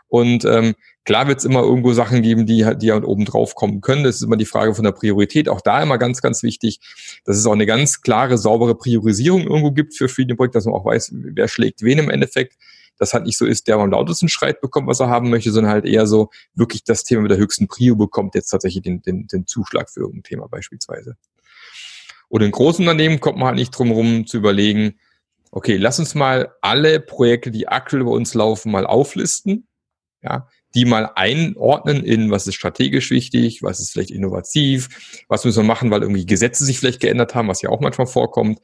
Und ähm, klar wird es immer irgendwo Sachen geben, die, die ja oben drauf kommen können. Das ist immer die Frage von der Priorität. Auch da immer ganz, ganz wichtig, dass es auch eine ganz klare, saubere Priorisierung irgendwo gibt für verschiedene Projekte, dass man auch weiß, wer schlägt wen im Endeffekt. Das halt nicht so ist, der am lautesten schreit bekommt, was er haben möchte, sondern halt eher so wirklich das Thema mit der höchsten Prio bekommt jetzt tatsächlich den, den, den Zuschlag für irgendein Thema beispielsweise. Und in großen Unternehmen kommt man halt nicht drum rum zu überlegen, okay, lass uns mal alle Projekte, die aktuell bei uns laufen, mal auflisten ja, die mal einordnen in, was ist strategisch wichtig, was ist vielleicht innovativ, was müssen wir machen, weil irgendwie Gesetze sich vielleicht geändert haben, was ja auch manchmal vorkommt.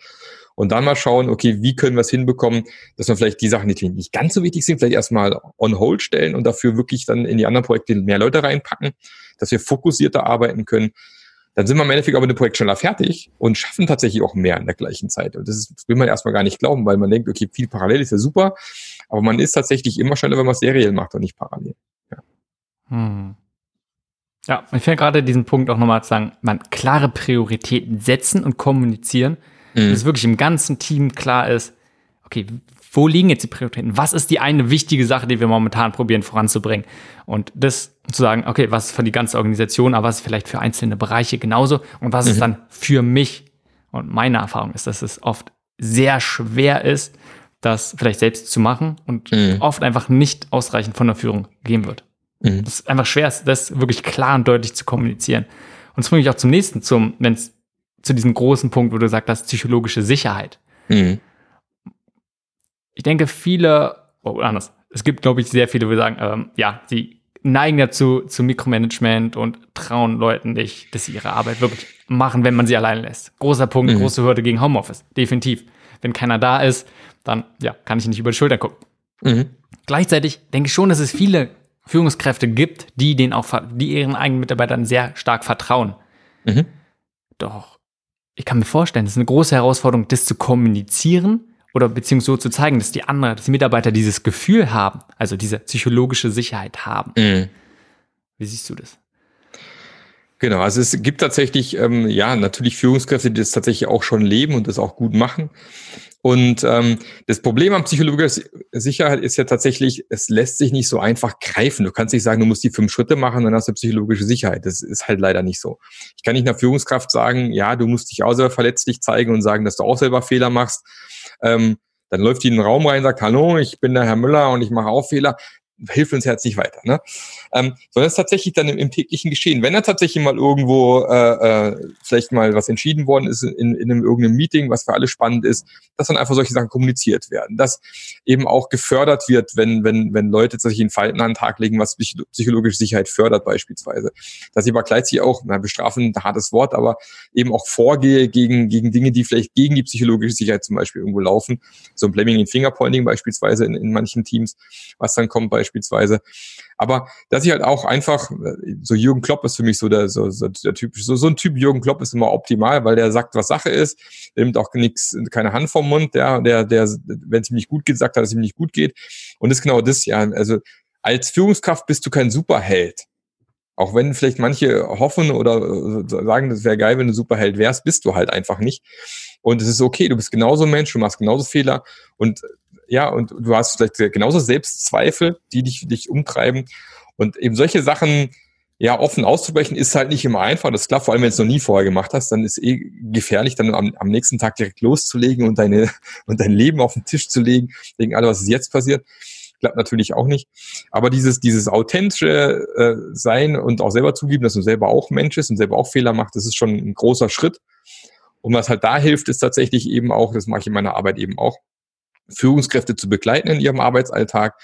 Und dann mal schauen, okay, wie können wir es hinbekommen, dass wir vielleicht die Sachen, die nicht ganz so wichtig sind, vielleicht erstmal on hold stellen und dafür wirklich dann in die anderen Projekte mehr Leute reinpacken, dass wir fokussierter arbeiten können. Dann sind wir im Endeffekt aber mit dem Projekt schneller fertig und schaffen tatsächlich auch mehr in der gleichen Zeit. Und das, will man erstmal gar nicht glauben, weil man denkt, okay, viel parallel ist ja super. Aber man ist tatsächlich immer schneller, wenn man seriell macht und nicht parallel. Ja, hm. ja ich finde gerade diesen Punkt auch nochmal zu sagen, man klare Prioritäten setzen und kommunizieren, mhm. dass wirklich im ganzen Team klar ist, okay, wo liegen jetzt die Prioritäten? Was ist die eine wichtige Sache, die wir momentan probieren voranzubringen? Und das zu sagen, okay, was ist für die ganze Organisation, aber was ist vielleicht für einzelne Bereiche genauso und was mhm. ist dann für mich? Und meine Erfahrung ist, dass es oft sehr schwer ist, das vielleicht selbst zu machen und mhm. oft einfach nicht ausreichend von der Führung gegeben wird. Mhm. Das ist einfach schwer, das wirklich klar und deutlich zu kommunizieren. Und das bringe ich auch zum nächsten, zum, wenn es zu diesem großen Punkt, wo du sagst, das psychologische Sicherheit. Mhm. Ich denke, viele, oh, anders. Es gibt, glaube ich, sehr viele, die sagen, ähm, ja, sie neigen dazu zu Mikromanagement und trauen Leuten nicht, dass sie ihre Arbeit wirklich machen, wenn man sie allein lässt. Großer Punkt, mhm. große Hürde gegen Homeoffice. Definitiv. Wenn keiner da ist, dann ja, kann ich nicht über die Schulter gucken. Mhm. Gleichzeitig denke ich schon, dass es viele Führungskräfte gibt, die den auch, die ihren eigenen Mitarbeitern sehr stark vertrauen. Mhm. Doch ich kann mir vorstellen, es ist eine große Herausforderung, das zu kommunizieren oder beziehungsweise so zu zeigen, dass die anderen, dass die Mitarbeiter dieses Gefühl haben, also diese psychologische Sicherheit haben. Mhm. Wie siehst du das? Genau, also es gibt tatsächlich, ähm, ja, natürlich Führungskräfte, die das tatsächlich auch schon leben und das auch gut machen. Und ähm, das Problem an psychologischer Sicherheit ist ja tatsächlich, es lässt sich nicht so einfach greifen. Du kannst nicht sagen, du musst die fünf Schritte machen, dann hast du psychologische Sicherheit. Das ist halt leider nicht so. Ich kann nicht einer Führungskraft sagen, ja, du musst dich auch selber verletzlich zeigen und sagen, dass du auch selber Fehler machst. Ähm, dann läuft die in den Raum rein sagt, hallo, ich bin der Herr Müller und ich mache auch Fehler hilft uns jetzt nicht weiter. Ne? Ähm, sondern es ist tatsächlich dann im, im, täglichen Geschehen. Wenn da tatsächlich mal irgendwo äh, äh, vielleicht mal was entschieden worden ist in, in einem irgendeinem Meeting, was für alle spannend ist, dass dann einfach solche Sachen kommuniziert werden. Dass eben auch gefördert wird, wenn, wenn, wenn Leute tatsächlich einen Falten an den Tag legen, was psychologische Sicherheit fördert beispielsweise. Dass ich aber gleichzeitig auch, na, bestrafen, ein hartes Wort, aber eben auch vorgehe gegen, gegen Dinge, die vielleicht gegen die psychologische Sicherheit zum Beispiel irgendwo laufen. So ein Blaming in Fingerpointing beispielsweise in, in manchen Teams, was dann kommt beispielsweise beispielsweise. Aber dass ich halt auch einfach, so Jürgen Klopp ist für mich so der, so, so der Typ, so, so ein Typ Jürgen Klopp ist immer optimal, weil der sagt, was Sache ist, der nimmt auch nichts, keine Hand vom Mund, der, der, der, wenn es ihm nicht gut geht, sagt er, dass es ihm nicht gut geht. Und das ist genau das, ja. Also als Führungskraft bist du kein Superheld. Auch wenn vielleicht manche hoffen oder sagen, das wäre geil, wenn du Superheld wärst, bist du halt einfach nicht. Und es ist okay, du bist genauso Mensch, du machst genauso Fehler. Und ja, und du hast vielleicht genauso Selbstzweifel, die dich, dich umtreiben. Und eben solche Sachen, ja, offen auszubrechen, ist halt nicht immer einfach. Das ist klar, vor allem wenn du es noch nie vorher gemacht hast, dann ist eh gefährlich, dann am, am nächsten Tag direkt loszulegen und deine, und dein Leben auf den Tisch zu legen, wegen allem, was jetzt passiert. Klappt natürlich auch nicht. Aber dieses, dieses authentische äh, Sein und auch selber zugeben, dass du selber auch Mensch ist und selber auch Fehler macht, das ist schon ein großer Schritt. Und was halt da hilft, ist tatsächlich eben auch, das mache ich in meiner Arbeit eben auch, Führungskräfte zu begleiten in ihrem Arbeitsalltag.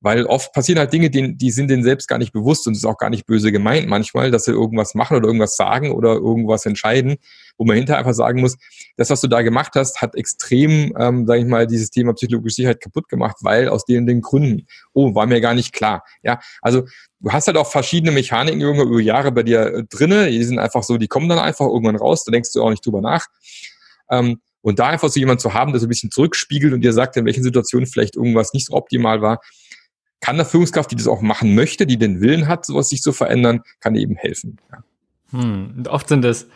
Weil oft passieren halt Dinge, die, die sind denen selbst gar nicht bewusst und es ist auch gar nicht böse gemeint manchmal, dass sie irgendwas machen oder irgendwas sagen oder irgendwas entscheiden, wo man hinterher einfach sagen muss, das, was du da gemacht hast, hat extrem, ähm, sage ich mal, dieses Thema psychologische Sicherheit kaputt gemacht, weil aus den, den Gründen. Oh, war mir gar nicht klar. Ja, also du hast halt auch verschiedene Mechaniken irgendwo über Jahre bei dir äh, drinne. Die sind einfach so, die kommen dann einfach irgendwann raus, da denkst du auch nicht drüber nach. Ähm, und da einfach so jemand zu haben, der so ein bisschen zurückspiegelt und dir sagt, in welchen Situationen vielleicht irgendwas nicht so optimal war, kann der Führungskraft, die das auch machen möchte, die den Willen hat, sowas sich zu verändern, kann eben helfen. Ja. Hm. Und oft sind es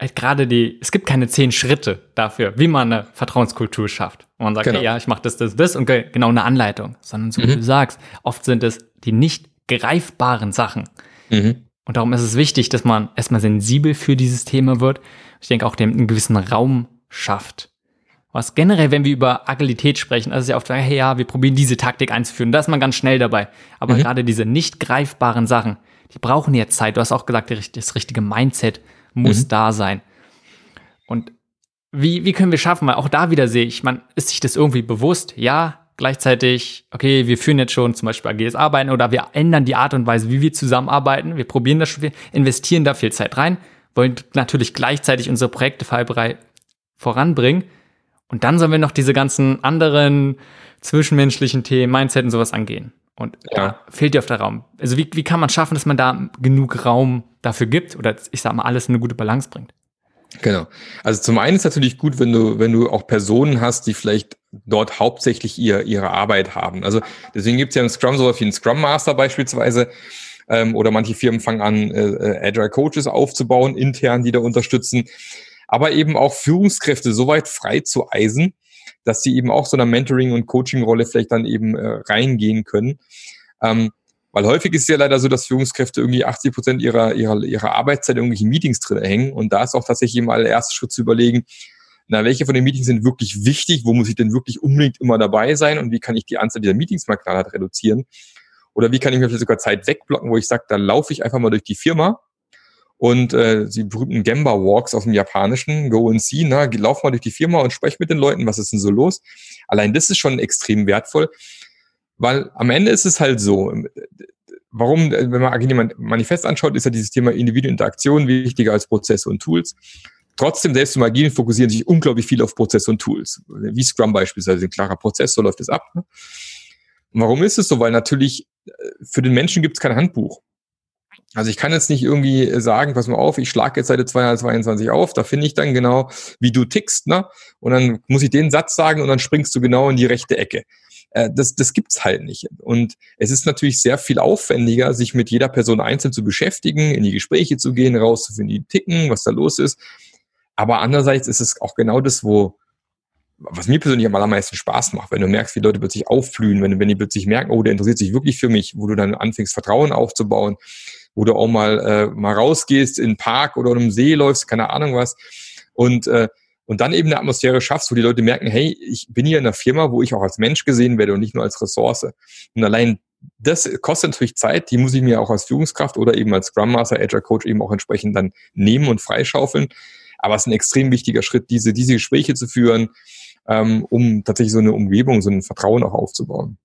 halt gerade die, es gibt keine zehn Schritte dafür, wie man eine Vertrauenskultur schafft. Und man sagt, genau. hey, ja, ich mache das, das, das und genau eine Anleitung. Sondern so wie mhm. du sagst, oft sind es die nicht greifbaren Sachen. Mhm. Und darum ist es wichtig, dass man erstmal sensibel für dieses Thema wird. Ich denke auch dem einen gewissen Raum schafft. Was generell, wenn wir über Agilität sprechen, also ist ja oft, hey, ja, wir probieren diese Taktik einzuführen. Da ist man ganz schnell dabei. Aber mhm. gerade diese nicht greifbaren Sachen, die brauchen jetzt Zeit. Du hast auch gesagt, das richtige Mindset muss mhm. da sein. Und wie, wie können wir schaffen? Weil auch da wieder sehe ich, man ist sich das irgendwie bewusst. Ja, gleichzeitig, okay, wir führen jetzt schon zum Beispiel agiles Arbeiten oder wir ändern die Art und Weise, wie wir zusammenarbeiten. Wir probieren das schon, investieren da viel Zeit rein, wollen natürlich gleichzeitig unsere Projekte voranbringen. Und dann sollen wir noch diese ganzen anderen zwischenmenschlichen Themen, Mindset und sowas angehen. Und ja. da fehlt dir auf der Raum. Also wie, wie kann man schaffen, dass man da genug Raum dafür gibt oder ich sag mal, alles in eine gute Balance bringt? Genau. Also zum einen ist natürlich gut, wenn du, wenn du auch Personen hast, die vielleicht dort hauptsächlich ihr, ihre Arbeit haben. Also deswegen gibt es ja im Scrum sowas wie einen Scrum Master beispielsweise. Ähm, oder manche Firmen fangen an, äh, äh Agile Coaches aufzubauen, intern, die da unterstützen aber eben auch Führungskräfte so weit frei zu eisen, dass sie eben auch so einer Mentoring- und Coaching-Rolle vielleicht dann eben äh, reingehen können. Ähm, weil häufig ist es ja leider so, dass Führungskräfte irgendwie 80 Prozent ihrer, ihrer, ihrer Arbeitszeit in irgendwelchen Meetings drin hängen. Und da ist auch tatsächlich mal der erste Schritt zu überlegen, na, welche von den Meetings sind wirklich wichtig? Wo muss ich denn wirklich unbedingt immer dabei sein? Und wie kann ich die Anzahl dieser Meetings mal knallhart reduzieren? Oder wie kann ich mir vielleicht sogar Zeit wegblocken, wo ich sage, da laufe ich einfach mal durch die Firma und äh, die berühmten Gemba Walks aus dem Japanischen, Go and See, ne, lauf mal durch die Firma und sprech mit den Leuten, was ist denn so los? Allein das ist schon extrem wertvoll, weil am Ende ist es halt so, warum, wenn man Agile Manifest anschaut, ist ja dieses Thema Individueninteraktion wichtiger als Prozesse und Tools. Trotzdem, selbst im Agilen fokussieren sich unglaublich viel auf Prozesse und Tools. Wie Scrum beispielsweise, ein klarer Prozess, so läuft es ab. Ne? warum ist es so? Weil natürlich äh, für den Menschen gibt es kein Handbuch. Also ich kann jetzt nicht irgendwie sagen, pass mal auf, ich schlage jetzt Seite 222 auf, da finde ich dann genau, wie du tickst, ne? Und dann muss ich den Satz sagen und dann springst du genau in die rechte Ecke. Äh, das, das gibt's halt nicht. Und es ist natürlich sehr viel aufwendiger, sich mit jeder Person einzeln zu beschäftigen, in die Gespräche zu gehen, rauszufinden, die ticken, was da los ist. Aber andererseits ist es auch genau das, wo, was mir persönlich am allermeisten Spaß macht, wenn du merkst, wie Leute plötzlich aufblühen, wenn, wenn die plötzlich merken, oh, der interessiert sich wirklich für mich, wo du dann anfängst, Vertrauen aufzubauen, wo du auch mal, äh, mal rausgehst in den Park oder einem See läufst, keine Ahnung was. Und, äh, und dann eben eine Atmosphäre schaffst, wo die Leute merken, hey, ich bin hier in einer Firma, wo ich auch als Mensch gesehen werde und nicht nur als Ressource. Und allein das kostet natürlich Zeit, die muss ich mir auch als Führungskraft oder eben als Scrum Master, Agile Coach eben auch entsprechend dann nehmen und freischaufeln. Aber es ist ein extrem wichtiger Schritt, diese, diese Gespräche zu führen, ähm, um tatsächlich so eine Umgebung, so ein Vertrauen auch aufzubauen.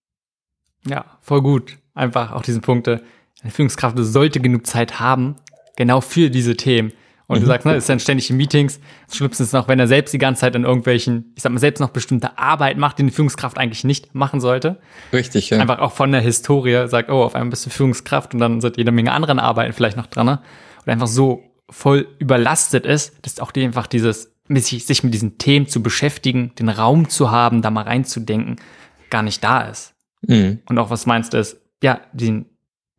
Ja, voll gut. Einfach auch diese Punkte eine Führungskraft sollte genug Zeit haben, genau für diese Themen. Und mhm. du sagst, ne, ist dann ständig in Meetings. Das Schlimmste ist noch, wenn er selbst die ganze Zeit in irgendwelchen, ich sag mal, selbst noch bestimmte Arbeit macht, die eine Führungskraft eigentlich nicht machen sollte. Richtig, ja. Einfach auch von der Historie sagt, oh, auf einmal bist du Führungskraft und dann sind jede Menge anderen Arbeiten vielleicht noch dran. Ne? Und einfach so voll überlastet ist, dass auch die einfach dieses, sich mit diesen Themen zu beschäftigen, den Raum zu haben, da mal reinzudenken, gar nicht da ist. Mhm. Und auch was meinst du ist, ja, den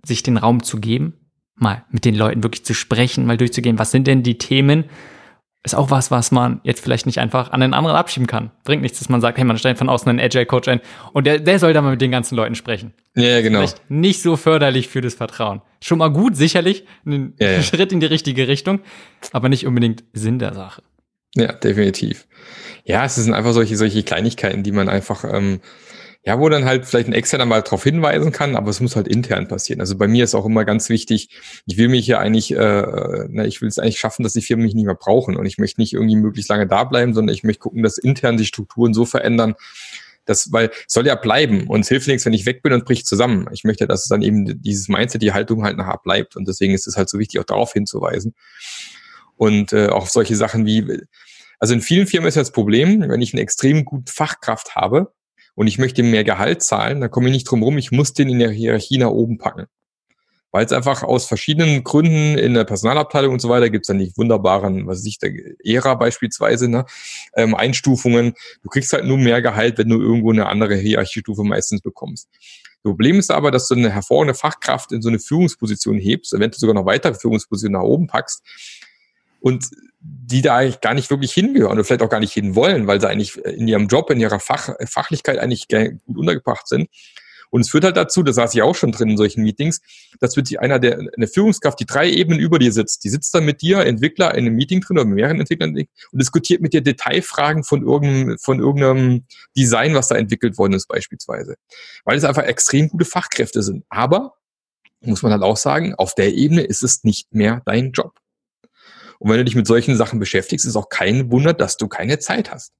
sich den Raum zu geben, mal mit den Leuten wirklich zu sprechen, mal durchzugehen, was sind denn die Themen, ist auch was, was man jetzt vielleicht nicht einfach an den anderen abschieben kann. Bringt nichts, dass man sagt, hey, man stellt von außen einen Agile-Coach ein und der, der soll da mal mit den ganzen Leuten sprechen. Ja, genau. Vielleicht nicht so förderlich für das Vertrauen. Schon mal gut, sicherlich, ein ja, ja. Schritt in die richtige Richtung, aber nicht unbedingt Sinn der Sache. Ja, definitiv. Ja, es sind einfach solche, solche Kleinigkeiten, die man einfach ähm, ja, wo dann halt vielleicht ein Externer mal darauf hinweisen kann, aber es muss halt intern passieren. Also bei mir ist auch immer ganz wichtig, ich will mich hier eigentlich, äh, na, ich will es eigentlich schaffen, dass die Firmen mich nicht mehr brauchen und ich möchte nicht irgendwie möglichst lange da bleiben, sondern ich möchte gucken, dass intern die Strukturen so verändern, das, weil soll ja bleiben und es hilft nichts, wenn ich weg bin und bricht zusammen. Ich möchte, dass es dann eben dieses Mindset, die Haltung halt nachher bleibt und deswegen ist es halt so wichtig, auch darauf hinzuweisen und äh, auch auf solche Sachen wie, also in vielen Firmen ist ja das Problem, wenn ich eine extrem gute Fachkraft habe, und ich möchte mehr Gehalt zahlen, dann komme ich nicht drum rum, ich muss den in der Hierarchie nach oben packen. Weil es einfach aus verschiedenen Gründen in der Personalabteilung und so weiter gibt es dann die wunderbaren, was weiß ich, der Ära beispielsweise, ne, ähm, Einstufungen. Du kriegst halt nur mehr Gehalt, wenn du irgendwo eine andere Hierarchiestufe meistens bekommst. Das Problem ist aber, dass du eine hervorragende Fachkraft in so eine Führungsposition hebst, eventuell sogar noch weitere Führungspositionen nach oben packst und die da eigentlich gar nicht wirklich hingehören oder vielleicht auch gar nicht hin wollen, weil sie eigentlich in ihrem Job, in ihrer Fach, Fachlichkeit eigentlich gut untergebracht sind. Und es führt halt dazu, da saß ich auch schon drin in solchen Meetings, dass wird sich einer der, eine Führungskraft, die drei Ebenen über dir sitzt, die sitzt dann mit dir, Entwickler, in einem Meeting drin oder mit mehreren Entwicklern und diskutiert mit dir Detailfragen von irgendeinem, von irgendeinem Design, was da entwickelt worden ist beispielsweise. Weil es einfach extrem gute Fachkräfte sind. Aber, muss man halt auch sagen, auf der Ebene ist es nicht mehr dein Job. Und wenn du dich mit solchen Sachen beschäftigst, ist auch kein Wunder, dass du keine Zeit hast.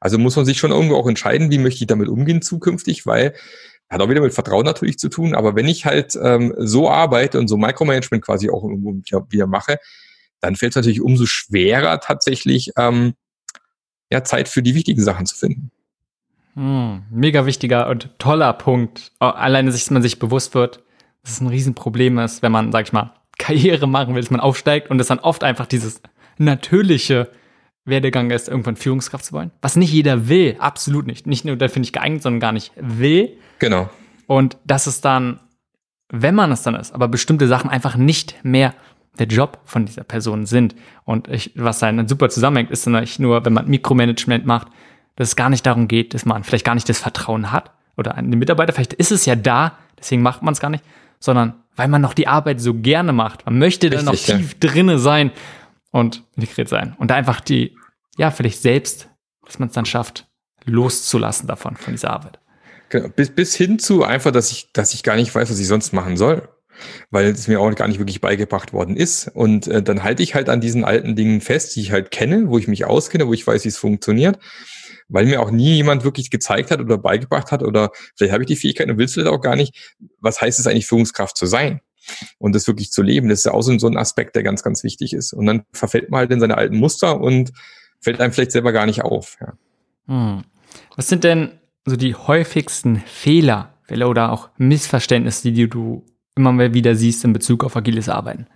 Also muss man sich schon irgendwo auch entscheiden, wie möchte ich damit umgehen zukünftig, weil hat auch wieder mit Vertrauen natürlich zu tun, aber wenn ich halt ähm, so arbeite und so Micromanagement quasi auch irgendwo wieder mache, dann fällt es natürlich umso schwerer tatsächlich ähm, ja, Zeit für die wichtigen Sachen zu finden. Hm, mega wichtiger und toller Punkt. Alleine, dass man sich bewusst wird, dass es ein Riesenproblem ist, wenn man, sag ich mal, Karriere machen will, dass man aufsteigt und es dann oft einfach dieses natürliche Werdegang ist, irgendwann Führungskraft zu wollen. Was nicht jeder will, absolut nicht. Nicht nur dafür nicht geeignet, sondern gar nicht will. Genau. Und dass es dann, wenn man es dann ist, aber bestimmte Sachen einfach nicht mehr der Job von dieser Person sind. Und ich, was dann super zusammenhängt, ist dann nicht nur, wenn man Mikromanagement macht, dass es gar nicht darum geht, dass man vielleicht gar nicht das Vertrauen hat oder den Mitarbeiter, vielleicht ist es ja da, deswegen macht man es gar nicht, sondern weil man noch die Arbeit so gerne macht. Man möchte da noch tief ja. drinne sein und integriert sein. Und da einfach die, ja, vielleicht selbst, dass man es dann schafft, loszulassen davon, von dieser Arbeit. Genau. Bis, bis hin zu einfach, dass ich, dass ich gar nicht weiß, was ich sonst machen soll. Weil es mir auch gar nicht wirklich beigebracht worden ist. Und äh, dann halte ich halt an diesen alten Dingen fest, die ich halt kenne, wo ich mich auskenne, wo ich weiß, wie es funktioniert weil mir auch nie jemand wirklich gezeigt hat oder beigebracht hat oder vielleicht habe ich die Fähigkeit und willst du das auch gar nicht. Was heißt es eigentlich, Führungskraft zu sein? Und das wirklich zu leben, das ist ja auch so ein Aspekt, der ganz, ganz wichtig ist. Und dann verfällt man halt in seine alten Muster und fällt einem vielleicht selber gar nicht auf. Ja. Hm. Was sind denn so die häufigsten Fehler oder auch Missverständnisse, die du immer wieder siehst in Bezug auf agiles Arbeiten?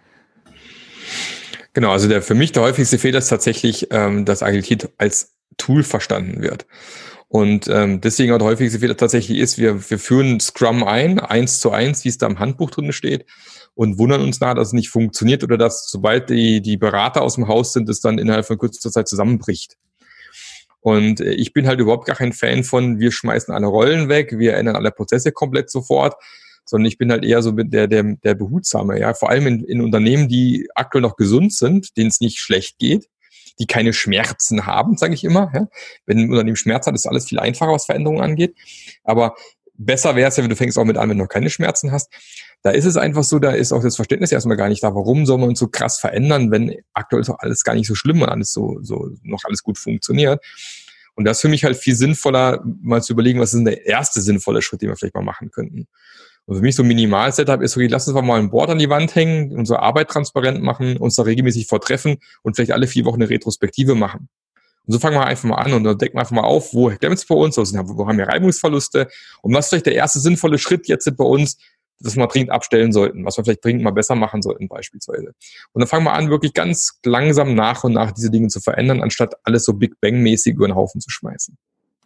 Genau, also der für mich der häufigste Fehler ist tatsächlich, ähm, dass Agilität als Tool verstanden wird. Und ähm, deswegen auch der häufigste Fehler tatsächlich ist, wir, wir führen Scrum ein, eins zu eins, wie es da im Handbuch drin steht, und wundern uns nach, dass es nicht funktioniert oder dass, sobald die, die Berater aus dem Haus sind, es dann innerhalb von kürzester Zeit zusammenbricht. Und äh, ich bin halt überhaupt gar kein Fan von, wir schmeißen alle Rollen weg, wir ändern alle Prozesse komplett sofort, sondern ich bin halt eher so der, der, der Behutsame, ja. Vor allem in, in Unternehmen, die aktuell noch gesund sind, denen es nicht schlecht geht, die keine Schmerzen haben, sage ich immer. Ja? Wenn ein Unternehmen Schmerz hat, ist alles viel einfacher, was Veränderungen angeht. Aber besser wäre es ja, wenn du fängst auch mit an, wenn du noch keine Schmerzen hast. Da ist es einfach so, da ist auch das Verständnis erstmal gar nicht da. Warum soll man uns so krass verändern, wenn aktuell ist auch alles gar nicht so schlimm und alles so, so noch alles gut funktioniert. Und das ist für mich halt viel sinnvoller, mal zu überlegen, was ist denn der erste sinnvolle Schritt, den wir vielleicht mal machen könnten. Und für mich so ein Minimal-Setup ist, okay, lass uns mal ein Board an die Wand hängen, unsere Arbeit transparent machen, uns da regelmäßig vortreffen und vielleicht alle vier Wochen eine Retrospektive machen. Und so fangen wir einfach mal an und dann decken wir einfach mal auf, wo klemmt es bei uns, wo haben wir Reibungsverluste und was ist vielleicht der erste sinnvolle Schritt jetzt bei uns, das wir dringend abstellen sollten, was wir vielleicht dringend mal besser machen sollten beispielsweise. Und dann fangen wir an, wirklich ganz langsam nach und nach diese Dinge zu verändern, anstatt alles so Big Bang-mäßig über den Haufen zu schmeißen.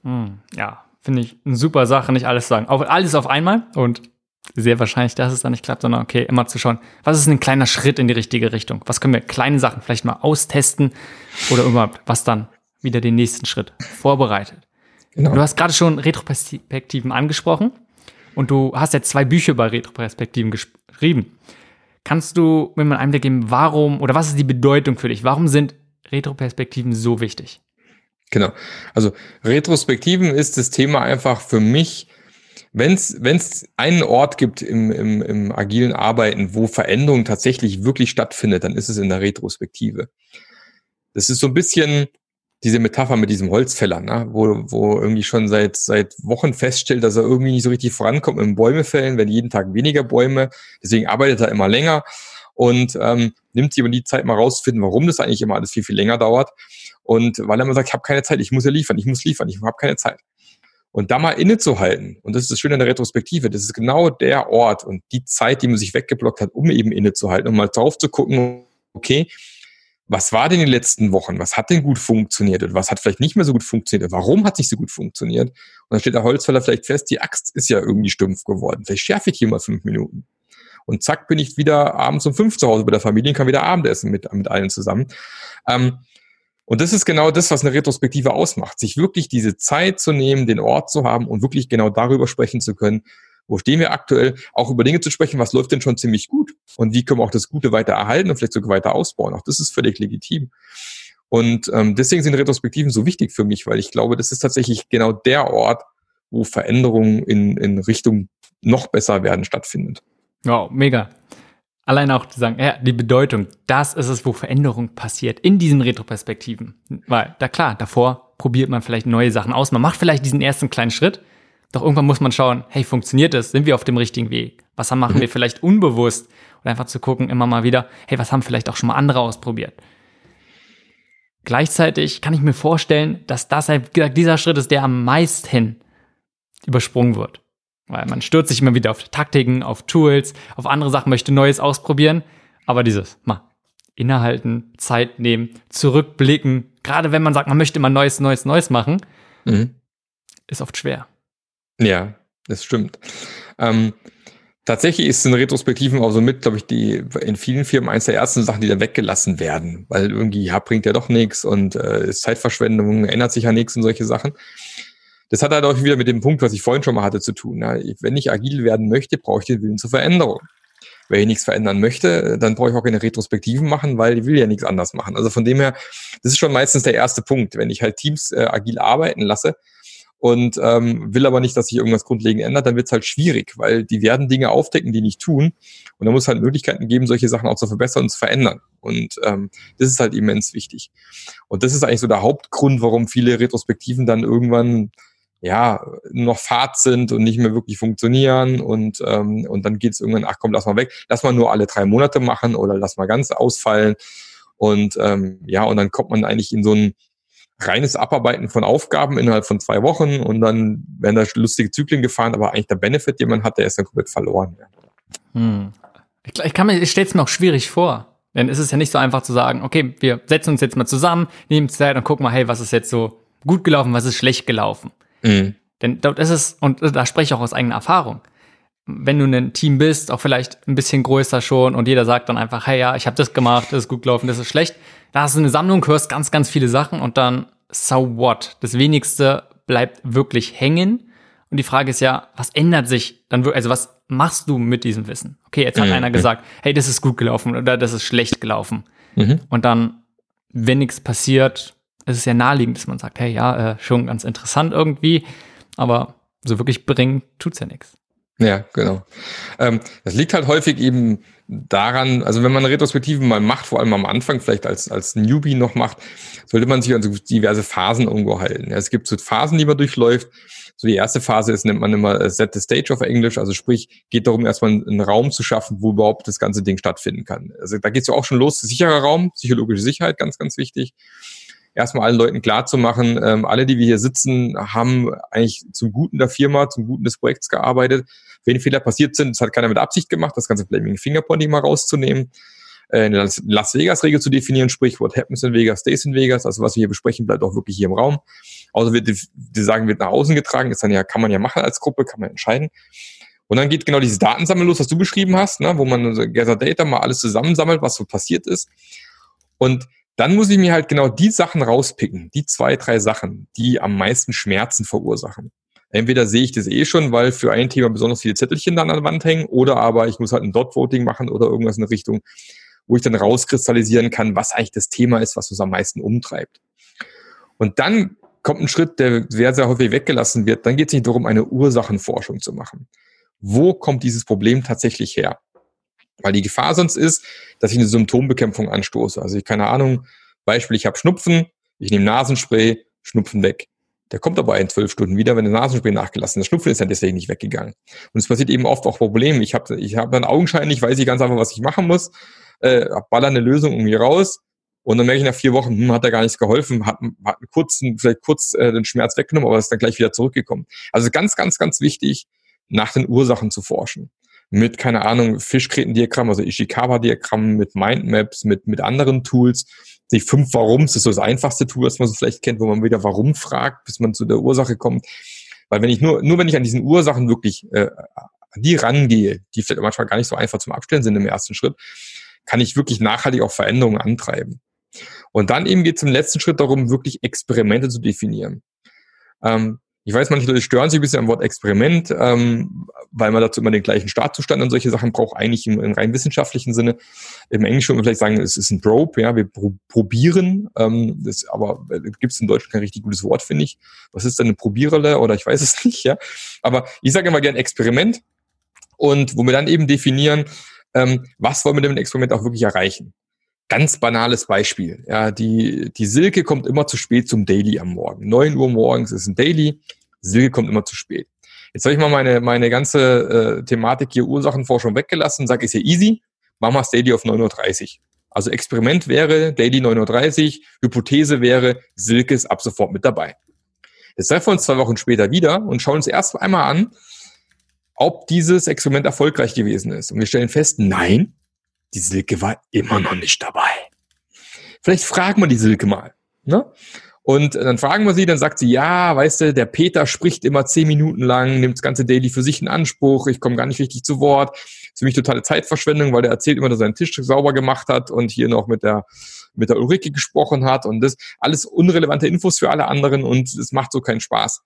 Hm, ja, finde ich eine super Sache, nicht alles sagen. Auch alles auf einmal und sehr wahrscheinlich, dass es dann nicht klappt, sondern okay, immer zu schauen, was ist ein kleiner Schritt in die richtige Richtung? Was können wir kleine Sachen vielleicht mal austesten oder überhaupt, was dann wieder den nächsten Schritt vorbereitet? Genau. Du hast gerade schon Retroperspektiven angesprochen und du hast ja zwei Bücher über Retroperspektiven geschrieben. Kannst du mir mal einen Einblick geben, warum oder was ist die Bedeutung für dich? Warum sind Retroperspektiven so wichtig? Genau. Also Retrospektiven ist das Thema einfach für mich wenn es einen Ort gibt im, im, im agilen Arbeiten, wo Veränderung tatsächlich wirklich stattfindet, dann ist es in der Retrospektive. Das ist so ein bisschen diese Metapher mit diesem Holzfäller, ne? wo, wo irgendwie schon seit, seit Wochen feststellt, dass er irgendwie nicht so richtig vorankommt mit Bäume fällen, wenn jeden Tag weniger Bäume, deswegen arbeitet er immer länger und ähm, nimmt sich aber die Zeit mal rauszufinden, warum das eigentlich immer alles viel, viel länger dauert. Und weil er immer sagt, ich habe keine Zeit, ich muss ja liefern, ich muss liefern, ich habe keine Zeit. Und da mal innezuhalten, und das ist das Schöne in der Retrospektive, das ist genau der Ort und die Zeit, die man sich weggeblockt hat, um eben innezuhalten, um mal drauf zu gucken, okay, was war denn in den letzten Wochen? Was hat denn gut funktioniert und was hat vielleicht nicht mehr so gut funktioniert? Warum hat es nicht so gut funktioniert? Und dann steht der Holzfäller vielleicht fest, die Axt ist ja irgendwie stumpf geworden. Vielleicht schärfe ich hier mal fünf Minuten. Und zack, bin ich wieder abends um fünf zu Hause bei der Familie und kann wieder Abendessen mit, mit allen zusammen. Ähm, und das ist genau das, was eine Retrospektive ausmacht, sich wirklich diese Zeit zu nehmen, den Ort zu haben und wirklich genau darüber sprechen zu können, wo stehen wir aktuell, auch über Dinge zu sprechen, was läuft denn schon ziemlich gut und wie können wir auch das Gute weiter erhalten und vielleicht sogar weiter ausbauen. Auch das ist völlig legitim. Und ähm, deswegen sind Retrospektiven so wichtig für mich, weil ich glaube, das ist tatsächlich genau der Ort, wo Veränderungen in, in Richtung noch besser werden stattfindet. Wow, mega. Allein auch zu sagen, ja, die Bedeutung, das ist es, wo Veränderung passiert in diesen Retroperspektiven. Weil, da klar, davor probiert man vielleicht neue Sachen aus, man macht vielleicht diesen ersten kleinen Schritt, doch irgendwann muss man schauen, hey, funktioniert das? Sind wir auf dem richtigen Weg? Was machen wir vielleicht unbewusst? Und einfach zu gucken, immer mal wieder, hey, was haben vielleicht auch schon mal andere ausprobiert? Gleichzeitig kann ich mir vorstellen, dass das dieser Schritt ist, der am meisten übersprungen wird. Weil man stürzt sich immer wieder auf Taktiken, auf Tools, auf andere Sachen, möchte Neues ausprobieren. Aber dieses, mal, innehalten, Zeit nehmen, zurückblicken, gerade wenn man sagt, man möchte immer Neues, Neues, Neues machen, mhm. ist oft schwer. Ja, das stimmt. Ähm, tatsächlich ist in Retrospektiven auch so mit, glaube ich, die in vielen Firmen eines der ersten Sachen, die dann weggelassen werden, weil irgendwie, ja, bringt ja doch nichts und äh, ist Zeitverschwendung, ändert sich ja nichts und solche Sachen. Das hat halt auch wieder mit dem Punkt, was ich vorhin schon mal hatte, zu tun. Wenn ich agil werden möchte, brauche ich den Willen zur Veränderung. Wenn ich nichts verändern möchte, dann brauche ich auch keine Retrospektiven machen, weil ich will ja nichts anders machen. Also von dem her, das ist schon meistens der erste Punkt. Wenn ich halt Teams äh, agil arbeiten lasse und ähm, will aber nicht, dass sich irgendwas grundlegend ändert, dann wird es halt schwierig, weil die werden Dinge aufdecken, die nicht tun. Und da muss halt Möglichkeiten geben, solche Sachen auch zu verbessern und zu verändern. Und ähm, das ist halt immens wichtig. Und das ist eigentlich so der Hauptgrund, warum viele Retrospektiven dann irgendwann ja, noch Fahrt sind und nicht mehr wirklich funktionieren und, ähm, und dann geht es irgendwann, ach komm, lass mal weg, lass mal nur alle drei Monate machen oder lass mal ganz ausfallen. Und ähm, ja, und dann kommt man eigentlich in so ein reines Abarbeiten von Aufgaben innerhalb von zwei Wochen und dann werden da lustige Zyklen gefahren, aber eigentlich der Benefit, den man hat, der ist dann komplett verloren. Hm. Ich, ich, kann mir, ich stelle es mir auch schwierig vor. Denn es ist ja nicht so einfach zu sagen, okay, wir setzen uns jetzt mal zusammen, nehmen Zeit und gucken mal, hey, was ist jetzt so gut gelaufen, was ist schlecht gelaufen. Mhm. Denn dort ist und da spreche ich auch aus eigener Erfahrung, wenn du ein Team bist, auch vielleicht ein bisschen größer schon und jeder sagt dann einfach, hey ja, ich habe das gemacht, das ist gut gelaufen, das ist schlecht. Da hast du eine Sammlung, hörst ganz, ganz viele Sachen und dann so what? Das wenigste bleibt wirklich hängen. Und die Frage ist ja, was ändert sich dann wirklich, also was machst du mit diesem Wissen? Okay, jetzt hat mhm. einer gesagt, hey, das ist gut gelaufen oder das ist schlecht gelaufen. Mhm. Und dann, wenn nichts passiert, ist es ja naheliegend, dass man sagt, hey, ja, äh, schon ganz interessant irgendwie, aber so wirklich bringen tut's ja nichts. Ja, genau. Ähm, das liegt halt häufig eben daran, also wenn man Retrospektiven mal macht, vor allem am Anfang, vielleicht als, als Newbie noch macht, sollte man sich an so diverse Phasen irgendwo halten. Es gibt so Phasen, die man durchläuft. So die erste Phase ist, nennt man immer äh, Set the Stage auf Englisch, also sprich, geht darum, erstmal einen Raum zu schaffen, wo überhaupt das ganze Ding stattfinden kann. Also da geht es ja auch schon los, sicherer Raum, psychologische Sicherheit, ganz, ganz wichtig erstmal allen Leuten klar zu machen, ähm, alle, die wir hier sitzen, haben eigentlich zum Guten der Firma, zum Guten des Projekts gearbeitet. Wenn Fehler passiert sind, das hat keiner mit Absicht gemacht, das ganze Blaming Fingerpointing mal rauszunehmen, äh, eine Las Vegas-Regel zu definieren, sprich, what happens in Vegas, stays in Vegas. Also was wir hier besprechen, bleibt auch wirklich hier im Raum. Außer wird die, die sagen, wird nach außen getragen, ist dann ja, kann man ja machen als Gruppe, kann man entscheiden. Und dann geht genau dieses Datensammeln los, was du beschrieben hast, ne, wo man Gather Data mal alles zusammensammelt, was so passiert ist. Und dann muss ich mir halt genau die Sachen rauspicken, die zwei, drei Sachen, die am meisten Schmerzen verursachen. Entweder sehe ich das eh schon, weil für ein Thema besonders viele Zettelchen dann an der Wand hängen, oder aber ich muss halt ein Dot-Voting machen oder irgendwas in der Richtung, wo ich dann rauskristallisieren kann, was eigentlich das Thema ist, was uns am meisten umtreibt. Und dann kommt ein Schritt, der sehr, sehr häufig weggelassen wird. Dann geht es nicht darum, eine Ursachenforschung zu machen. Wo kommt dieses Problem tatsächlich her? Weil die Gefahr sonst ist, dass ich eine Symptombekämpfung anstoße. Also ich keine Ahnung, Beispiel, ich habe Schnupfen, ich nehme Nasenspray, Schnupfen weg. Der kommt aber in zwölf Stunden wieder, wenn der Nasenspray nachgelassen ist. Der Schnupfen ist ja deswegen nicht weggegangen. Und es passiert eben oft auch Probleme. Ich habe ich hab dann augenscheinlich, weiß ich ganz einfach, was ich machen muss, äh, baller eine Lösung irgendwie raus und dann merke ich nach vier Wochen, hm, hat er gar nichts geholfen, hat, hat einen kurzen, vielleicht kurz äh, den Schmerz weggenommen, aber ist dann gleich wieder zurückgekommen. Also ganz, ganz, ganz wichtig, nach den Ursachen zu forschen mit, keine Ahnung, Fischgrätendiagramm, also Ishikawa-Diagramm, mit Mindmaps, mit, mit anderen Tools. Die fünf Warums ist so das einfachste Tool, das man so vielleicht kennt, wo man wieder Warum fragt, bis man zu der Ursache kommt. Weil wenn ich nur, nur wenn ich an diesen Ursachen wirklich äh, an die rangehe, die vielleicht manchmal gar nicht so einfach zum Abstellen sind im ersten Schritt, kann ich wirklich nachhaltig auch Veränderungen antreiben. Und dann eben geht es im letzten Schritt darum, wirklich Experimente zu definieren. Ähm, ich weiß, manche Leute stören sich ein bisschen am Wort Experiment, ähm, weil man dazu immer den gleichen Startzustand und solche Sachen braucht, eigentlich im, im rein wissenschaftlichen Sinne. Im Englischen würde man vielleicht sagen, es ist ein Probe, ja, wir pro probieren, ähm, das, aber äh, gibt es in Deutsch kein richtig gutes Wort, finde ich. Was ist denn eine Probierele oder ich weiß es nicht, ja. Aber ich sage immer gerne Experiment und wo wir dann eben definieren, ähm, was wollen wir mit dem Experiment auch wirklich erreichen. Ganz banales Beispiel. Ja, die, die Silke kommt immer zu spät zum Daily am Morgen. 9 Uhr morgens ist ein Daily. Silke kommt immer zu spät. Jetzt habe ich mal meine, meine ganze äh, Thematik hier Ursachenforschung weggelassen, sage, ist ja easy, machen wir das Daily auf 9.30 Uhr. Also Experiment wäre Daily 9.30 Uhr, Hypothese wäre, Silke ist ab sofort mit dabei. Jetzt treffen wir uns zwei Wochen später wieder und schauen uns erst einmal an, ob dieses Experiment erfolgreich gewesen ist. Und wir stellen fest, nein, die Silke war immer noch nicht dabei. Vielleicht fragen wir die Silke mal. Ne? Und dann fragen wir sie, dann sagt sie, ja, weißt du, der Peter spricht immer zehn Minuten lang, nimmt das ganze Daily für sich in Anspruch, ich komme gar nicht richtig zu Wort. Ist für mich totale Zeitverschwendung, weil der erzählt immer, dass er seinen Tisch sauber gemacht hat und hier noch mit der, mit der Ulrike gesprochen hat und das alles unrelevante Infos für alle anderen und es macht so keinen Spaß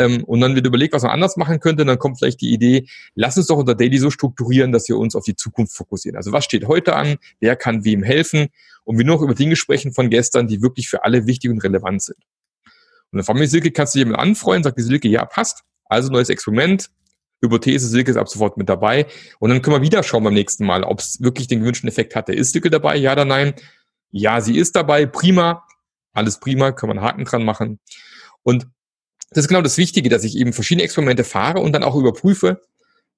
ähm, und dann wird überlegt, was man anders machen könnte, dann kommt vielleicht die Idee, lass uns doch unser Daily so strukturieren, dass wir uns auf die Zukunft fokussieren. Also was steht heute an, wer kann wem helfen und wir nur noch über Dinge sprechen von gestern, die wirklich für alle wichtig und relevant sind. Und dann fragt mich Silke, kannst du jemand anfreuen? Sagt die Silke, ja, passt. Also neues Experiment, Hypothese, Silke ist ab sofort mit dabei. Und dann können wir wieder schauen beim nächsten Mal, ob es wirklich den gewünschten Effekt hatte. Ist Silke dabei? Ja oder nein? Ja, sie ist dabei. Prima. Alles prima. Können wir einen Haken dran machen. Und das ist genau das Wichtige, dass ich eben verschiedene Experimente fahre und dann auch überprüfe,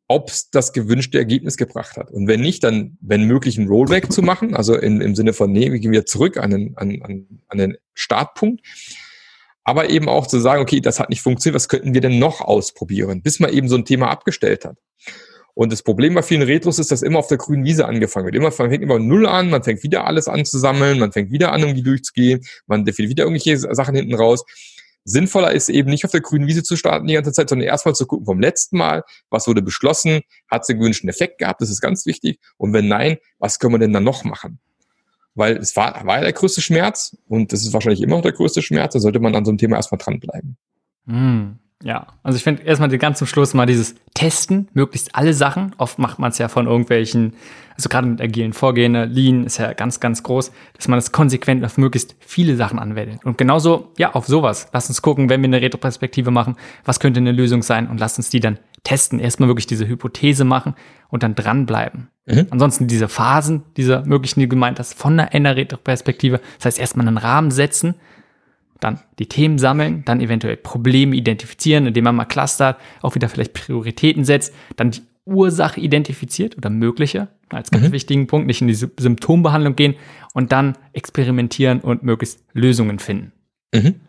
ob es das gewünschte Ergebnis gebracht hat. Und wenn nicht, dann, wenn möglich, ein Rollback zu machen, also in, im Sinne von, nee, wir gehen wieder zurück an den, an, an, an den Startpunkt. Aber eben auch zu sagen, okay, das hat nicht funktioniert, was könnten wir denn noch ausprobieren, bis man eben so ein Thema abgestellt hat. Und das Problem bei vielen Retros ist, dass immer auf der grünen Wiese angefangen wird. Immer, man fängt immer null an, man fängt wieder alles an zu sammeln, man fängt wieder an, irgendwie durchzugehen, man definiert wieder irgendwelche Sachen hinten raus. Sinnvoller ist eben nicht auf der grünen Wiese zu starten die ganze Zeit, sondern erstmal zu gucken vom letzten Mal, was wurde beschlossen, hat es den gewünschten Effekt gehabt, das ist ganz wichtig. Und wenn nein, was können wir denn dann noch machen? Weil es war, war ja der größte Schmerz und das ist wahrscheinlich immer noch der größte Schmerz, da sollte man an so einem Thema erstmal dranbleiben. Mm. Ja, also ich finde erstmal ganz zum Schluss mal dieses Testen, möglichst alle Sachen. Oft macht man es ja von irgendwelchen, also gerade mit agilen Vorgehen, Lean ist ja ganz, ganz groß, dass man das konsequent auf möglichst viele Sachen anwendet. Und genauso, ja, auf sowas. Lass uns gucken, wenn wir eine Retroperspektive machen, was könnte eine Lösung sein und lass uns die dann testen. Erstmal wirklich diese Hypothese machen und dann dranbleiben. Mhm. Ansonsten diese Phasen, dieser möglichen, die gemeint hast, von einer Retroperspektive, das heißt erstmal einen Rahmen setzen, dann die Themen sammeln, dann eventuell Probleme identifizieren, indem man mal clustert, auch wieder vielleicht Prioritäten setzt, dann die Ursache identifiziert oder mögliche, als ganz mhm. wichtigen Punkt, nicht in die Symptombehandlung gehen und dann experimentieren und möglichst Lösungen finden. Mhm.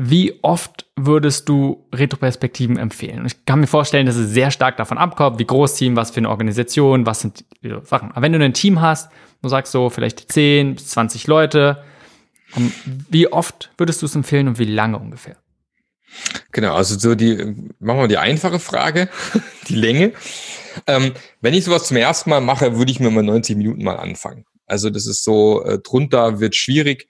Wie oft würdest du Retroperspektiven empfehlen? Ich kann mir vorstellen, dass es sehr stark davon abkommt, wie groß Team, was für eine Organisation, was sind die Sachen. Aber wenn du ein Team hast, du sagst so vielleicht 10 bis 20 Leute, wie oft würdest du es empfehlen und wie lange ungefähr? Genau, also so die, machen wir die einfache Frage, die Länge. Ähm, wenn ich sowas zum ersten Mal mache, würde ich mir mal 90 Minuten mal anfangen. Also das ist so, äh, drunter wird schwierig.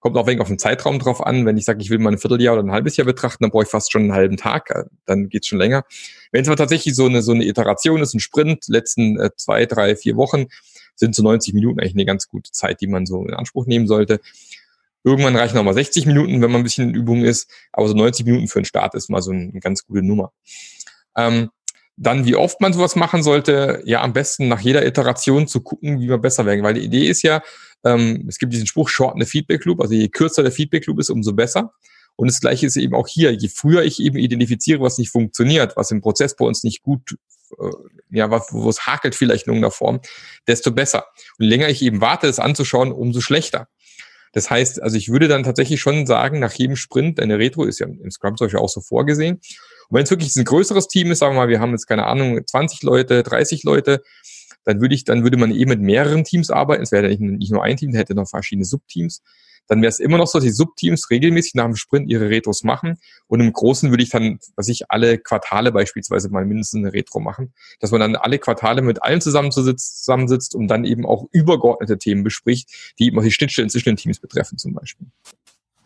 Kommt auch wegen auf den Zeitraum drauf an. Wenn ich sage, ich will mal ein Vierteljahr oder ein halbes Jahr betrachten, dann brauche ich fast schon einen halben Tag. Äh, dann geht's schon länger. Wenn es aber tatsächlich so eine, so eine Iteration ist, ein Sprint, letzten äh, zwei, drei, vier Wochen, sind so 90 Minuten eigentlich eine ganz gute Zeit, die man so in Anspruch nehmen sollte. Irgendwann reichen auch mal 60 Minuten, wenn man ein bisschen in Übung ist. Aber so 90 Minuten für einen Start ist mal so eine ganz gute Nummer. Ähm, dann, wie oft man sowas machen sollte, ja, am besten nach jeder Iteration zu gucken, wie man besser werden. Weil die Idee ist ja, ähm, es gibt diesen Spruch, shorten the Feedback Loop. Also je kürzer der Feedback Loop ist, umso besser. Und das Gleiche ist eben auch hier. Je früher ich eben identifiziere, was nicht funktioniert, was im Prozess bei uns nicht gut, äh, ja, wo es hakelt vielleicht in irgendeiner Form, desto besser. Und länger ich eben warte, es anzuschauen, umso schlechter. Das heißt, also ich würde dann tatsächlich schon sagen, nach jedem Sprint, eine Retro ist ja im Scrum zum Beispiel auch so vorgesehen. Und wenn es wirklich ein größeres Team ist, sagen wir mal, wir haben jetzt keine Ahnung, 20 Leute, 30 Leute, dann würde ich, dann würde man eben mit mehreren Teams arbeiten. Es wäre nicht, nicht nur ein Team, hätte noch verschiedene Subteams dann wäre es immer noch so, dass die Subteams regelmäßig nach dem Sprint ihre Retros machen. Und im Großen würde ich dann, was ich, alle Quartale beispielsweise mal mindestens eine Retro machen, dass man dann alle Quartale mit allen zusammensitzt, und dann eben auch übergeordnete Themen bespricht, die eben auch die Schnittstellen zwischen den Teams betreffen zum Beispiel.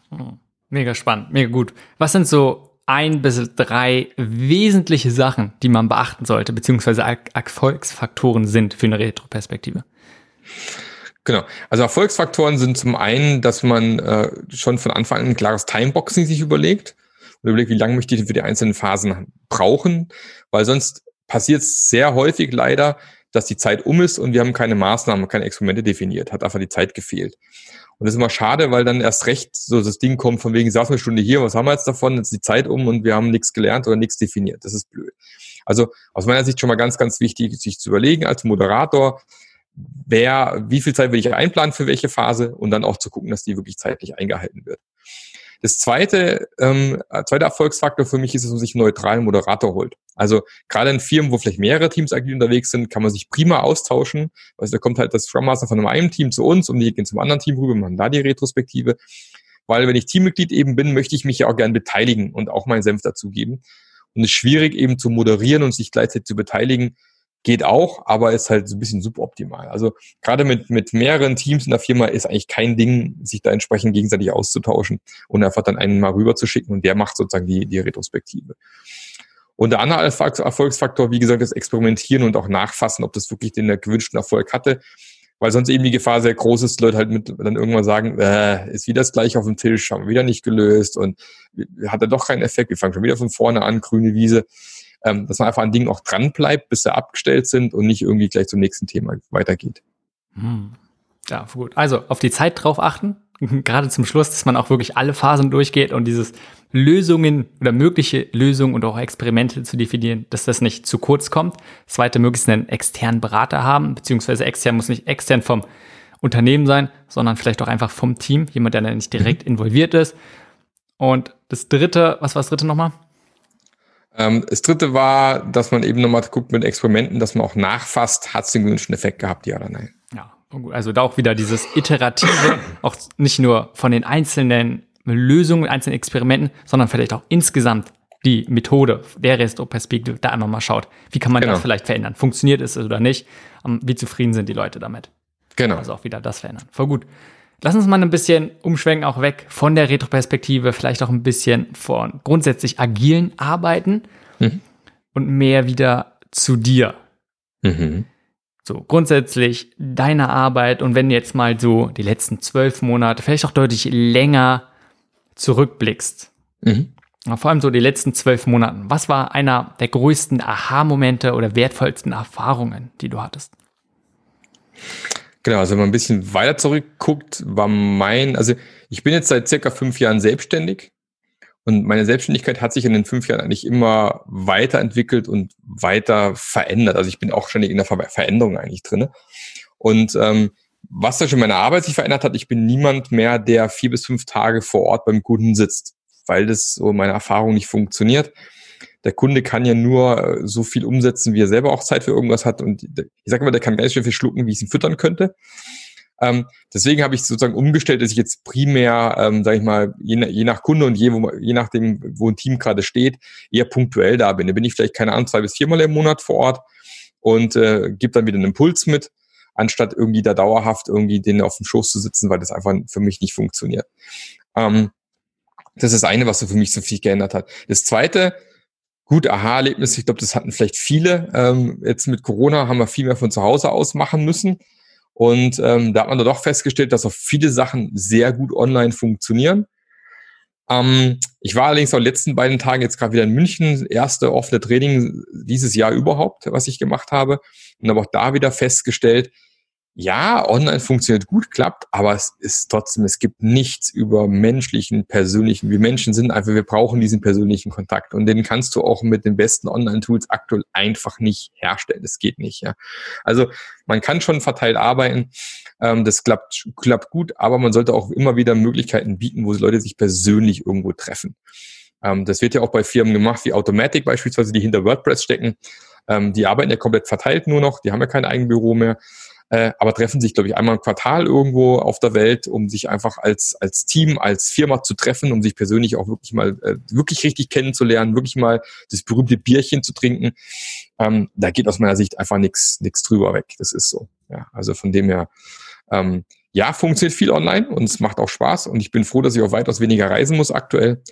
Hm. Mega spannend, mega gut. Was sind so ein bis drei wesentliche Sachen, die man beachten sollte, beziehungsweise Erfolgsfaktoren sind für eine Retroperspektive? Genau. Also Erfolgsfaktoren sind zum einen, dass man äh, schon von Anfang an ein klares Timeboxing sich überlegt und überlegt, wie lange möchte ich für die einzelnen Phasen brauchen, weil sonst passiert es sehr häufig leider, dass die Zeit um ist und wir haben keine Maßnahmen, keine Experimente definiert, hat einfach die Zeit gefehlt. Und das ist immer schade, weil dann erst recht so das Ding kommt, von wegen, saß eine Stunde hier, was haben wir jetzt davon? Jetzt ist die Zeit um und wir haben nichts gelernt oder nichts definiert. Das ist blöd. Also aus meiner Sicht schon mal ganz, ganz wichtig, sich zu überlegen als Moderator, wer, wie viel Zeit will ich einplanen für welche Phase und dann auch zu gucken, dass die wirklich zeitlich eingehalten wird. Das zweite, ähm, zweite Erfolgsfaktor für mich ist, dass man sich einen neutralen Moderator holt. Also gerade in Firmen, wo vielleicht mehrere Teams agil unterwegs sind, kann man sich prima austauschen. Also da kommt halt das Scrum Master von einem Team zu uns und die gehen zum anderen Team rüber, machen da die Retrospektive. Weil wenn ich Teammitglied eben bin, möchte ich mich ja auch gern beteiligen und auch meinen Senf dazugeben. Und es ist schwierig eben zu moderieren und sich gleichzeitig zu beteiligen, geht auch, aber ist halt so ein bisschen suboptimal. Also gerade mit, mit mehreren Teams in der Firma ist eigentlich kein Ding, sich da entsprechend gegenseitig auszutauschen und einfach dann einen mal rüber zu schicken und der macht sozusagen die, die Retrospektive. Und der andere Erfolgsfaktor, wie gesagt, ist Experimentieren und auch nachfassen, ob das wirklich den gewünschten Erfolg hatte. Weil sonst eben die Gefahr sehr groß ist, Leute halt mit dann irgendwann sagen, äh, ist wieder das gleiche auf dem Tisch, haben wir wieder nicht gelöst und hat er doch keinen Effekt, wir fangen schon wieder von vorne an, grüne Wiese ähm, dass man einfach an Dingen auch dran bleibt, bis sie abgestellt sind und nicht irgendwie gleich zum nächsten Thema weitergeht. Hm. Ja, gut. Also auf die Zeit drauf achten, gerade zum Schluss, dass man auch wirklich alle Phasen durchgeht und dieses Lösungen oder mögliche Lösungen und auch Experimente zu definieren, dass das nicht zu kurz kommt. Zweite, möglichst einen externen Berater haben, beziehungsweise extern muss nicht extern vom Unternehmen sein, sondern vielleicht auch einfach vom Team, jemand, der da nicht direkt mhm. involviert ist. Und das dritte, was war das dritte nochmal? Ähm, das dritte war, dass man eben nochmal guckt mit Experimenten, dass man auch nachfasst, hat es den gewünschten Effekt gehabt, ja oder nein. Ja, also da auch wieder dieses Iterative, auch nicht nur von den einzelnen Lösungen, einzelnen Experimenten, sondern vielleicht auch insgesamt die Methode der Resto-Perspektive da einfach mal schaut, wie kann man genau. das vielleicht verändern? Funktioniert es oder nicht? Wie zufrieden sind die Leute damit? Genau. Also auch wieder das verändern. Voll gut. Lass uns mal ein bisschen umschwenken, auch weg von der Retroperspektive, vielleicht auch ein bisschen von grundsätzlich agilen Arbeiten mhm. und mehr wieder zu dir. Mhm. So, grundsätzlich deine Arbeit und wenn du jetzt mal so die letzten zwölf Monate, vielleicht auch deutlich länger zurückblickst, mhm. vor allem so die letzten zwölf Monate, was war einer der größten Aha-Momente oder wertvollsten Erfahrungen, die du hattest? Genau, also wenn man ein bisschen weiter zurückguckt, war mein, also ich bin jetzt seit circa fünf Jahren selbstständig und meine Selbstständigkeit hat sich in den fünf Jahren eigentlich immer weiterentwickelt und weiter verändert. Also ich bin auch ständig in der Ver Veränderung eigentlich drinne. Und ähm, was da schon meine Arbeit sich verändert hat, ich bin niemand mehr, der vier bis fünf Tage vor Ort beim Kunden sitzt, weil das so meine Erfahrung nicht funktioniert der Kunde kann ja nur äh, so viel umsetzen, wie er selber auch Zeit für irgendwas hat. Und ich sage immer, der kann ganz schön viel schlucken, wie ich ihn füttern könnte. Ähm, deswegen habe ich sozusagen umgestellt, dass ich jetzt primär, ähm, sage ich mal, je, je, nach Kunde und je, wo, je nachdem, wo ein Team gerade steht, eher punktuell da bin. Da bin ich vielleicht, keine Ahnung, zwei bis viermal im Monat vor Ort und äh, gebe dann wieder einen Impuls mit, anstatt irgendwie da dauerhaft irgendwie den auf dem Schoß zu sitzen, weil das einfach für mich nicht funktioniert. Ähm, das ist das eine, was so für mich so viel geändert hat. Das zweite, Gut, Aha-Erlebnis, ich glaube, das hatten vielleicht viele. Ähm, jetzt mit Corona haben wir viel mehr von zu Hause aus machen müssen. Und ähm, da hat man da doch festgestellt, dass auch viele Sachen sehr gut online funktionieren. Ähm, ich war allerdings auch letzten beiden Tagen jetzt gerade wieder in München, erste offene Training dieses Jahr überhaupt, was ich gemacht habe. Und habe auch da wieder festgestellt, ja, online funktioniert gut, klappt, aber es ist trotzdem, es gibt nichts über menschlichen, persönlichen. Wir Menschen sind einfach, wir brauchen diesen persönlichen Kontakt und den kannst du auch mit den besten Online-Tools aktuell einfach nicht herstellen. Das geht nicht, ja. Also man kann schon verteilt arbeiten, ähm, das klappt, klappt gut, aber man sollte auch immer wieder Möglichkeiten bieten, wo Leute sich persönlich irgendwo treffen. Ähm, das wird ja auch bei Firmen gemacht, wie Automatic beispielsweise, die hinter WordPress stecken. Ähm, die arbeiten ja komplett verteilt nur noch, die haben ja kein Eigenbüro mehr äh, aber treffen sich, glaube ich, einmal im Quartal irgendwo auf der Welt, um sich einfach als, als Team, als Firma zu treffen, um sich persönlich auch wirklich mal, äh, wirklich richtig kennenzulernen, wirklich mal das berühmte Bierchen zu trinken. Ähm, da geht aus meiner Sicht einfach nichts nichts drüber weg. Das ist so. Ja, also von dem her, ähm, ja, funktioniert viel online und es macht auch Spaß und ich bin froh, dass ich auch weitaus weniger reisen muss aktuell.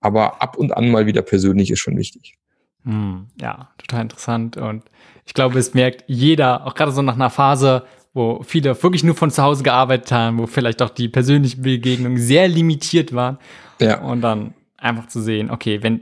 Aber ab und an mal wieder persönlich ist schon wichtig. Hm, ja, total interessant. Und ich glaube, es merkt jeder, auch gerade so nach einer Phase, wo viele wirklich nur von zu Hause gearbeitet haben, wo vielleicht auch die persönlichen Begegnungen sehr limitiert waren. Ja. Und dann einfach zu sehen, okay, wenn,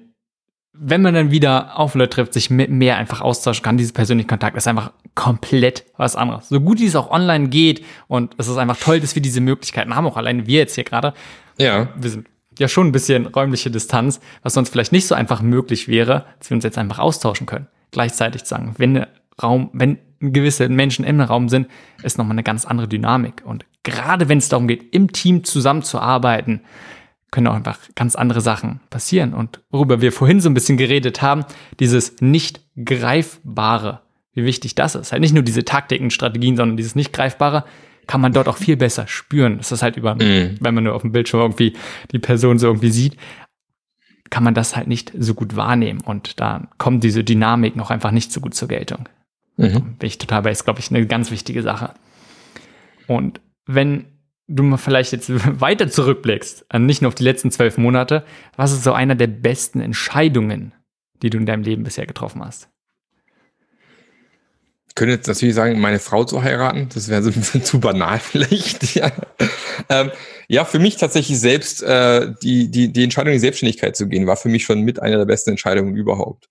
wenn man dann wieder auf Leute trifft, sich mit mehr einfach austauschen kann, dieses persönliche Kontakt ist einfach komplett was anderes. So gut wie es auch online geht und es ist einfach toll, dass wir diese Möglichkeiten haben, auch alleine wir jetzt hier gerade. Ja. Wir sind ja schon ein bisschen räumliche Distanz, was sonst vielleicht nicht so einfach möglich wäre, dass wir uns jetzt einfach austauschen können. Gleichzeitig sagen, wenn Raum, wenn gewisse Menschen im Raum sind, ist nochmal eine ganz andere Dynamik. Und gerade wenn es darum geht, im Team zusammenzuarbeiten, können auch einfach ganz andere Sachen passieren. Und worüber wir vorhin so ein bisschen geredet haben, dieses nicht greifbare, wie wichtig das ist. Halt nicht nur diese Taktiken, Strategien, sondern dieses nicht greifbare, kann man dort auch viel besser spüren. Das ist halt über, mhm. wenn man nur auf dem Bildschirm irgendwie die Person so irgendwie sieht, kann man das halt nicht so gut wahrnehmen und da kommt diese Dynamik noch einfach nicht so gut zur Geltung. Mhm. Bin ich total bei, ist glaube ich eine ganz wichtige Sache. Und wenn du mal vielleicht jetzt weiter zurückblickst, nicht nur auf die letzten zwölf Monate, was ist so einer der besten Entscheidungen, die du in deinem Leben bisher getroffen hast? Könnte jetzt natürlich sagen, meine Frau zu heiraten. Das wäre so ein bisschen zu banal vielleicht. ja. Ähm, ja, für mich tatsächlich selbst äh, die, die, die Entscheidung, in die Selbstständigkeit zu gehen, war für mich schon mit einer der besten Entscheidungen überhaupt.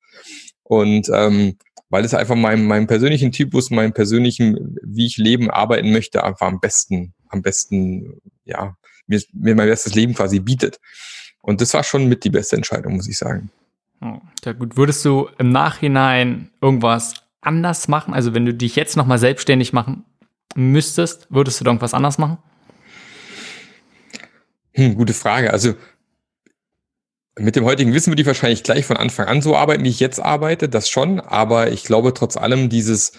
Und ähm, weil es einfach meinem, meinem persönlichen Typus, meinem persönlichen, wie ich leben, arbeiten möchte, einfach am besten, am besten, ja, mir, mir mein bestes Leben quasi bietet. Und das war schon mit die beste Entscheidung, muss ich sagen. Oh, ja gut. Würdest du im Nachhinein irgendwas anders machen? Also wenn du dich jetzt nochmal selbstständig machen müsstest, würdest du da irgendwas anders machen? Hm, gute Frage. Also Mit dem heutigen Wissen würde ich wahrscheinlich gleich von Anfang an so arbeiten, wie ich jetzt arbeite, das schon. Aber ich glaube trotz allem dieses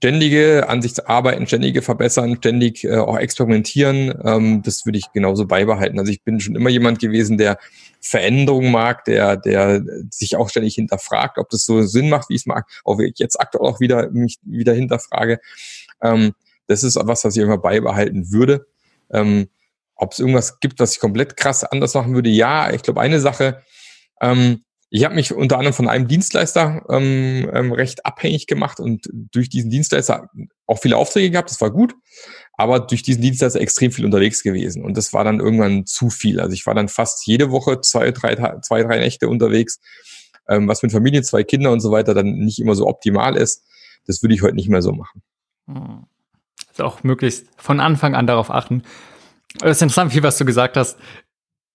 ständige Ansichtsarbeiten, ständige Verbessern, ständig äh, auch experimentieren, ähm, das würde ich genauso beibehalten. Also ich bin schon immer jemand gewesen, der Veränderungen mag, der, der sich auch ständig hinterfragt, ob das so Sinn macht, wie ich es mag, auch ich jetzt aktuell auch wieder mich wieder hinterfrage. Ähm, das ist was, was ich immer beibehalten würde. Ähm, ob es irgendwas gibt, was ich komplett krass anders machen würde, ja, ich glaube, eine Sache, ähm, ich habe mich unter anderem von einem Dienstleister ähm, ähm, recht abhängig gemacht und durch diesen Dienstleister auch viele Aufträge gehabt, das war gut, aber durch diesen Dienstleister extrem viel unterwegs gewesen und das war dann irgendwann zu viel. Also ich war dann fast jede Woche zwei, drei, zwei, drei Nächte unterwegs, ähm, was mit Familie, zwei Kinder und so weiter dann nicht immer so optimal ist. Das würde ich heute nicht mehr so machen. Also auch möglichst von Anfang an darauf achten. Das ist interessant, viel was du gesagt hast,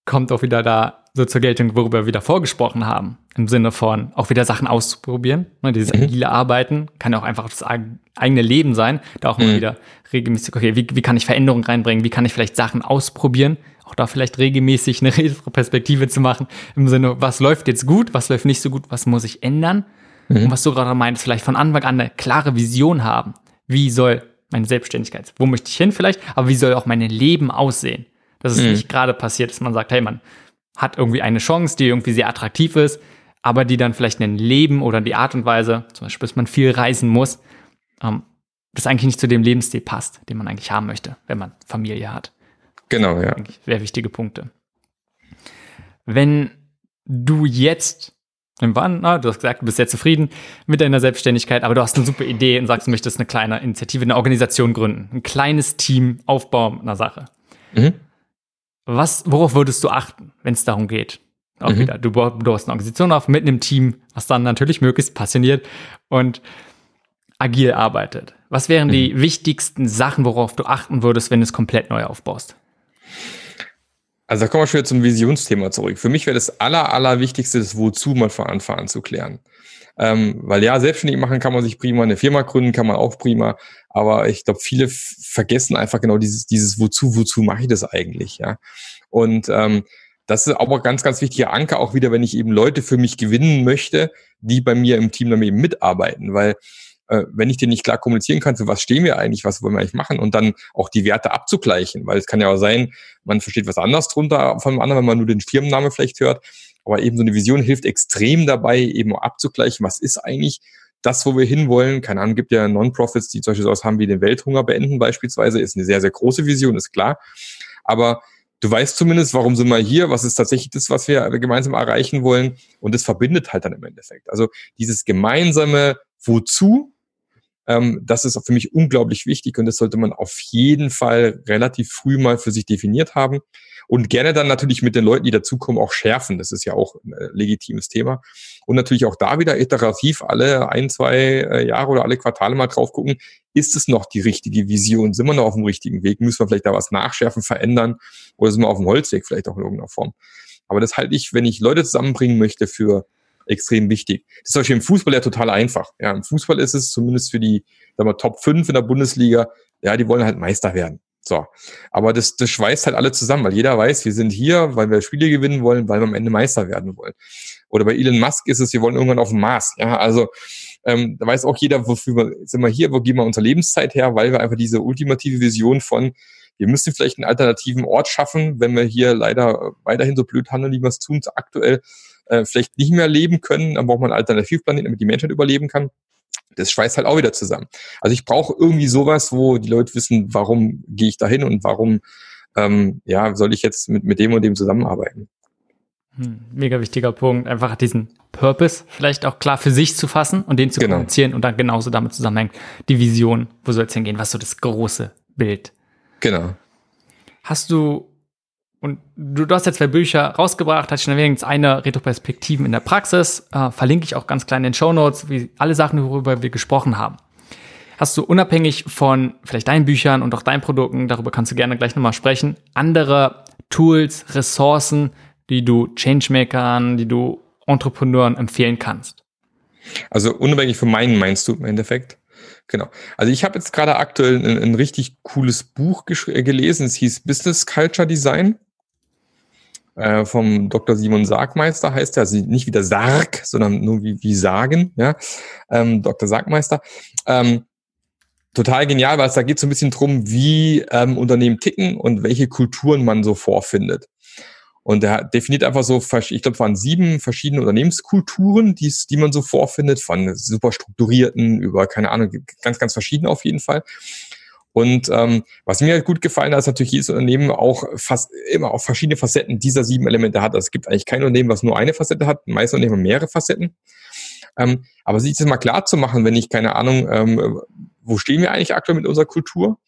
kommt auch wieder da so zur Geltung, worüber wir wieder vorgesprochen haben. Im Sinne von auch wieder Sachen auszuprobieren. Ne, dieses mhm. agile Arbeiten kann ja auch einfach das eigene Leben sein. Da auch mal mhm. wieder regelmäßig, okay, wie, wie kann ich Veränderungen reinbringen? Wie kann ich vielleicht Sachen ausprobieren? Auch da vielleicht regelmäßig eine Retro-Perspektive zu machen. Im Sinne, was läuft jetzt gut? Was läuft nicht so gut? Was muss ich ändern? Mhm. Und was du gerade meinst, vielleicht von Anfang an eine klare Vision haben. Wie soll meine Selbstständigkeit, wo möchte ich hin vielleicht? Aber wie soll auch mein Leben aussehen? Dass es mhm. nicht gerade passiert, dass man sagt, hey, man hat irgendwie eine Chance, die irgendwie sehr attraktiv ist, aber die dann vielleicht ein Leben oder die Art und Weise, zum Beispiel, dass man viel reisen muss, ähm, das eigentlich nicht zu dem Lebensstil passt, den man eigentlich haben möchte, wenn man Familie hat. Genau, ja. Sehr wichtige Punkte. Wenn du jetzt Wann, na, du hast gesagt, du bist sehr zufrieden mit deiner Selbstständigkeit, aber du hast eine super Idee und sagst, du möchtest eine kleine Initiative, eine Organisation gründen, ein kleines Team aufbauen einer Sache. Mhm. Was, worauf würdest du achten, wenn es darum geht? Auch mhm. wieder, du, du hast eine Organisation auf mit einem Team, was dann natürlich möglichst passioniert und agil arbeitet. Was wären mhm. die wichtigsten Sachen, worauf du achten würdest, wenn du es komplett neu aufbaust? Also da kommen wir schon wieder zum Visionsthema zurück. Für mich wäre das aller, allerwichtigste, das Wozu mal von Anfang an zu klären. Ähm, weil ja, selbstständig machen kann man sich prima, eine Firma gründen kann man auch prima, aber ich glaube, viele vergessen einfach genau dieses, dieses Wozu, wozu mache ich das eigentlich, ja. Und ähm, das ist aber ganz, ganz wichtiger Anker, auch wieder, wenn ich eben Leute für mich gewinnen möchte, die bei mir im Team dann eben mitarbeiten, weil äh, wenn ich dir nicht klar kommunizieren kann, für was stehen wir eigentlich, was wollen wir eigentlich machen und dann auch die Werte abzugleichen, weil es kann ja auch sein, man versteht was anderes drunter von dem anderen, wenn man nur den Firmennamen vielleicht hört, aber eben so eine Vision hilft extrem dabei, eben abzugleichen, was ist eigentlich das, wo wir hinwollen. Keine Ahnung, gibt ja Non-Profits, die solche sowas haben wie den Welthunger beenden beispielsweise, ist eine sehr, sehr große Vision, ist klar. Aber du weißt zumindest, warum sind wir hier, was ist tatsächlich das, was wir gemeinsam erreichen wollen. Und das verbindet halt dann im Endeffekt. Also dieses gemeinsame Wozu, ähm, das ist für mich unglaublich wichtig und das sollte man auf jeden Fall relativ früh mal für sich definiert haben und gerne dann natürlich mit den Leuten, die dazukommen, auch schärfen. Das ist ja auch ein äh, legitimes Thema. Und natürlich auch da wieder iterativ alle ein, zwei äh, Jahre oder alle Quartale mal drauf gucken, ist es noch die richtige Vision? Sind wir noch auf dem richtigen Weg? Müssen wir vielleicht da was nachschärfen, verändern oder sind wir auf dem Holzweg vielleicht auch in irgendeiner Form? Aber das halte ich, wenn ich Leute zusammenbringen möchte, für extrem wichtig. Das ist zum Beispiel im Fußball ja total einfach. Ja, im Fußball ist es zumindest für die sagen wir, Top 5 in der Bundesliga, ja, die wollen halt Meister werden. So. Aber das, das schweißt halt alle zusammen, weil jeder weiß, wir sind hier, weil wir Spiele gewinnen wollen, weil wir am Ende Meister werden wollen. Oder bei Elon Musk ist es, wir wollen irgendwann auf dem Mars. Ja, also ähm, da weiß auch jeder, wofür wir sind wir hier, wo geben wir unsere Lebenszeit her, weil wir einfach diese ultimative Vision von wir müssen vielleicht einen alternativen Ort schaffen, wenn wir hier leider weiterhin so blöd handeln, wie wir es tun aktuell, äh, vielleicht nicht mehr leben können, dann braucht man einen Alternativplanet, damit die Menschheit überleben kann. Das schweißt halt auch wieder zusammen. Also ich brauche irgendwie sowas, wo die Leute wissen, warum gehe ich da hin und warum ähm, ja, soll ich jetzt mit, mit dem und dem zusammenarbeiten. Hm, mega wichtiger Punkt, einfach diesen Purpose vielleicht auch klar für sich zu fassen und den zu genau. kommunizieren und dann genauso damit zusammenhängt, die Vision, wo soll es hingehen, was so das große Bild. Genau. Hast du und du, du, hast ja zwei Bücher rausgebracht, hast schon erwähnt, eine Retroperspektiven in der Praxis, äh, verlinke ich auch ganz klein in den Show Notes, wie alle Sachen, worüber wir gesprochen haben. Hast du unabhängig von vielleicht deinen Büchern und auch deinen Produkten, darüber kannst du gerne gleich nochmal sprechen, andere Tools, Ressourcen, die du Changemakern, die du Entrepreneuren empfehlen kannst? Also unabhängig von meinen meinst du im Endeffekt? Genau. Also ich habe jetzt gerade aktuell ein, ein, richtig cooles Buch gelesen. Es hieß Business Culture Design. Äh, vom Dr. Simon Sargmeister heißt er, also nicht wieder Sarg, sondern nur wie, wie Sagen, ja, ähm, Dr. Sargmeister. Ähm, total genial, weil es da geht so ein bisschen drum, wie ähm, Unternehmen ticken und welche Kulturen man so vorfindet. Und er definiert einfach so, ich glaube, es waren sieben verschiedene Unternehmenskulturen, die, die man so vorfindet, von super strukturierten über, keine Ahnung, ganz, ganz verschieden auf jeden Fall. Und ähm, was mir gut gefallen hat, ist natürlich jedes Unternehmen auch fast immer auch verschiedene Facetten dieser sieben Elemente hat. Also es gibt eigentlich kein Unternehmen, was nur eine Facette hat, meist Unternehmen mehrere Facetten. Ähm, aber sich das mal klar zu machen, wenn ich keine Ahnung, ähm, wo stehen wir eigentlich aktuell mit unserer Kultur?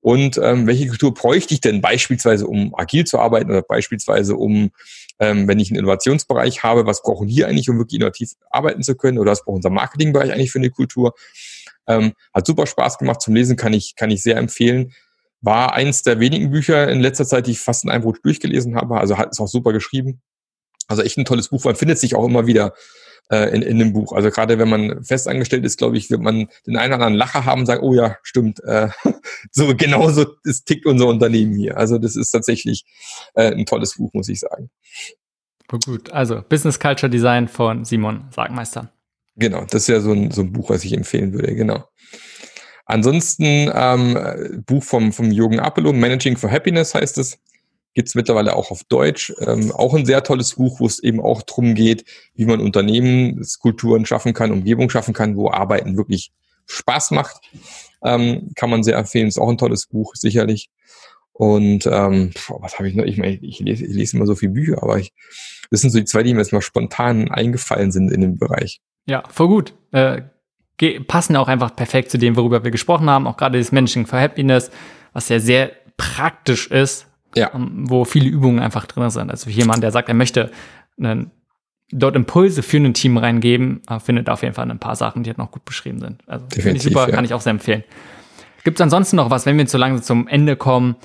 Und ähm, welche Kultur bräuchte ich denn beispielsweise, um agil zu arbeiten oder beispielsweise um, ähm, wenn ich einen Innovationsbereich habe, was brauchen wir eigentlich, um wirklich innovativ arbeiten zu können oder was braucht unser Marketingbereich eigentlich für eine Kultur? Ähm, hat super Spaß gemacht zum Lesen, kann ich, kann ich sehr empfehlen. War eins der wenigen Bücher in letzter Zeit, die ich fast in einem Brot durchgelesen habe. Also hat es auch super geschrieben. Also echt ein tolles Buch. Man findet sich auch immer wieder äh, in, in dem Buch. Also gerade wenn man festangestellt ist, glaube ich, wird man den einen oder anderen Lacher haben und sagen, oh ja, stimmt, äh, so genauso ist, tickt unser Unternehmen hier. Also das ist tatsächlich äh, ein tolles Buch, muss ich sagen. Gut, also Business Culture Design von Simon Sagmeister. Genau, das ist ja so ein, so ein Buch, was ich empfehlen würde, genau. Ansonsten ähm, Buch vom, vom Jürgen Apelo, Managing for Happiness heißt es. Gibt's mittlerweile auch auf Deutsch. Ähm, auch ein sehr tolles Buch, wo es eben auch drum geht, wie man Unternehmenskulturen schaffen kann, Umgebung schaffen kann, wo Arbeiten wirklich Spaß macht. Ähm, kann man sehr empfehlen. Ist auch ein tolles Buch, sicherlich. Und ähm, was habe ich noch? Ich, meine, ich, lese, ich lese immer so viele Bücher, aber ich, das sind so die zwei, die mir jetzt mal spontan eingefallen sind in dem Bereich. Ja, voll gut. Äh, passen auch einfach perfekt zu dem, worüber wir gesprochen haben. Auch gerade das Managing for Happiness, was ja sehr praktisch ist, ja. ähm, wo viele Übungen einfach drin sind. Also jemand, der sagt, er möchte einen, dort Impulse für ein Team reingeben, äh, findet auf jeden Fall ein paar Sachen, die halt noch gut beschrieben sind. Also finde ich super, ja. kann ich auch sehr empfehlen. Gibt es ansonsten noch was, wenn wir zu langsam zum Ende kommen,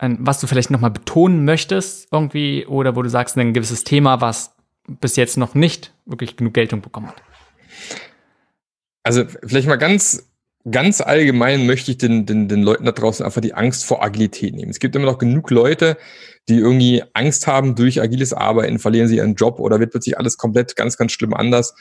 was du vielleicht nochmal betonen möchtest irgendwie oder wo du sagst, ein gewisses Thema, was bis jetzt noch nicht wirklich genug Geltung bekommen hat? Also vielleicht mal ganz, ganz allgemein möchte ich den, den, den Leuten da draußen einfach die Angst vor Agilität nehmen. Es gibt immer noch genug Leute, die irgendwie Angst haben durch agiles Arbeiten, verlieren sie ihren Job oder wird plötzlich alles komplett ganz, ganz schlimm anders.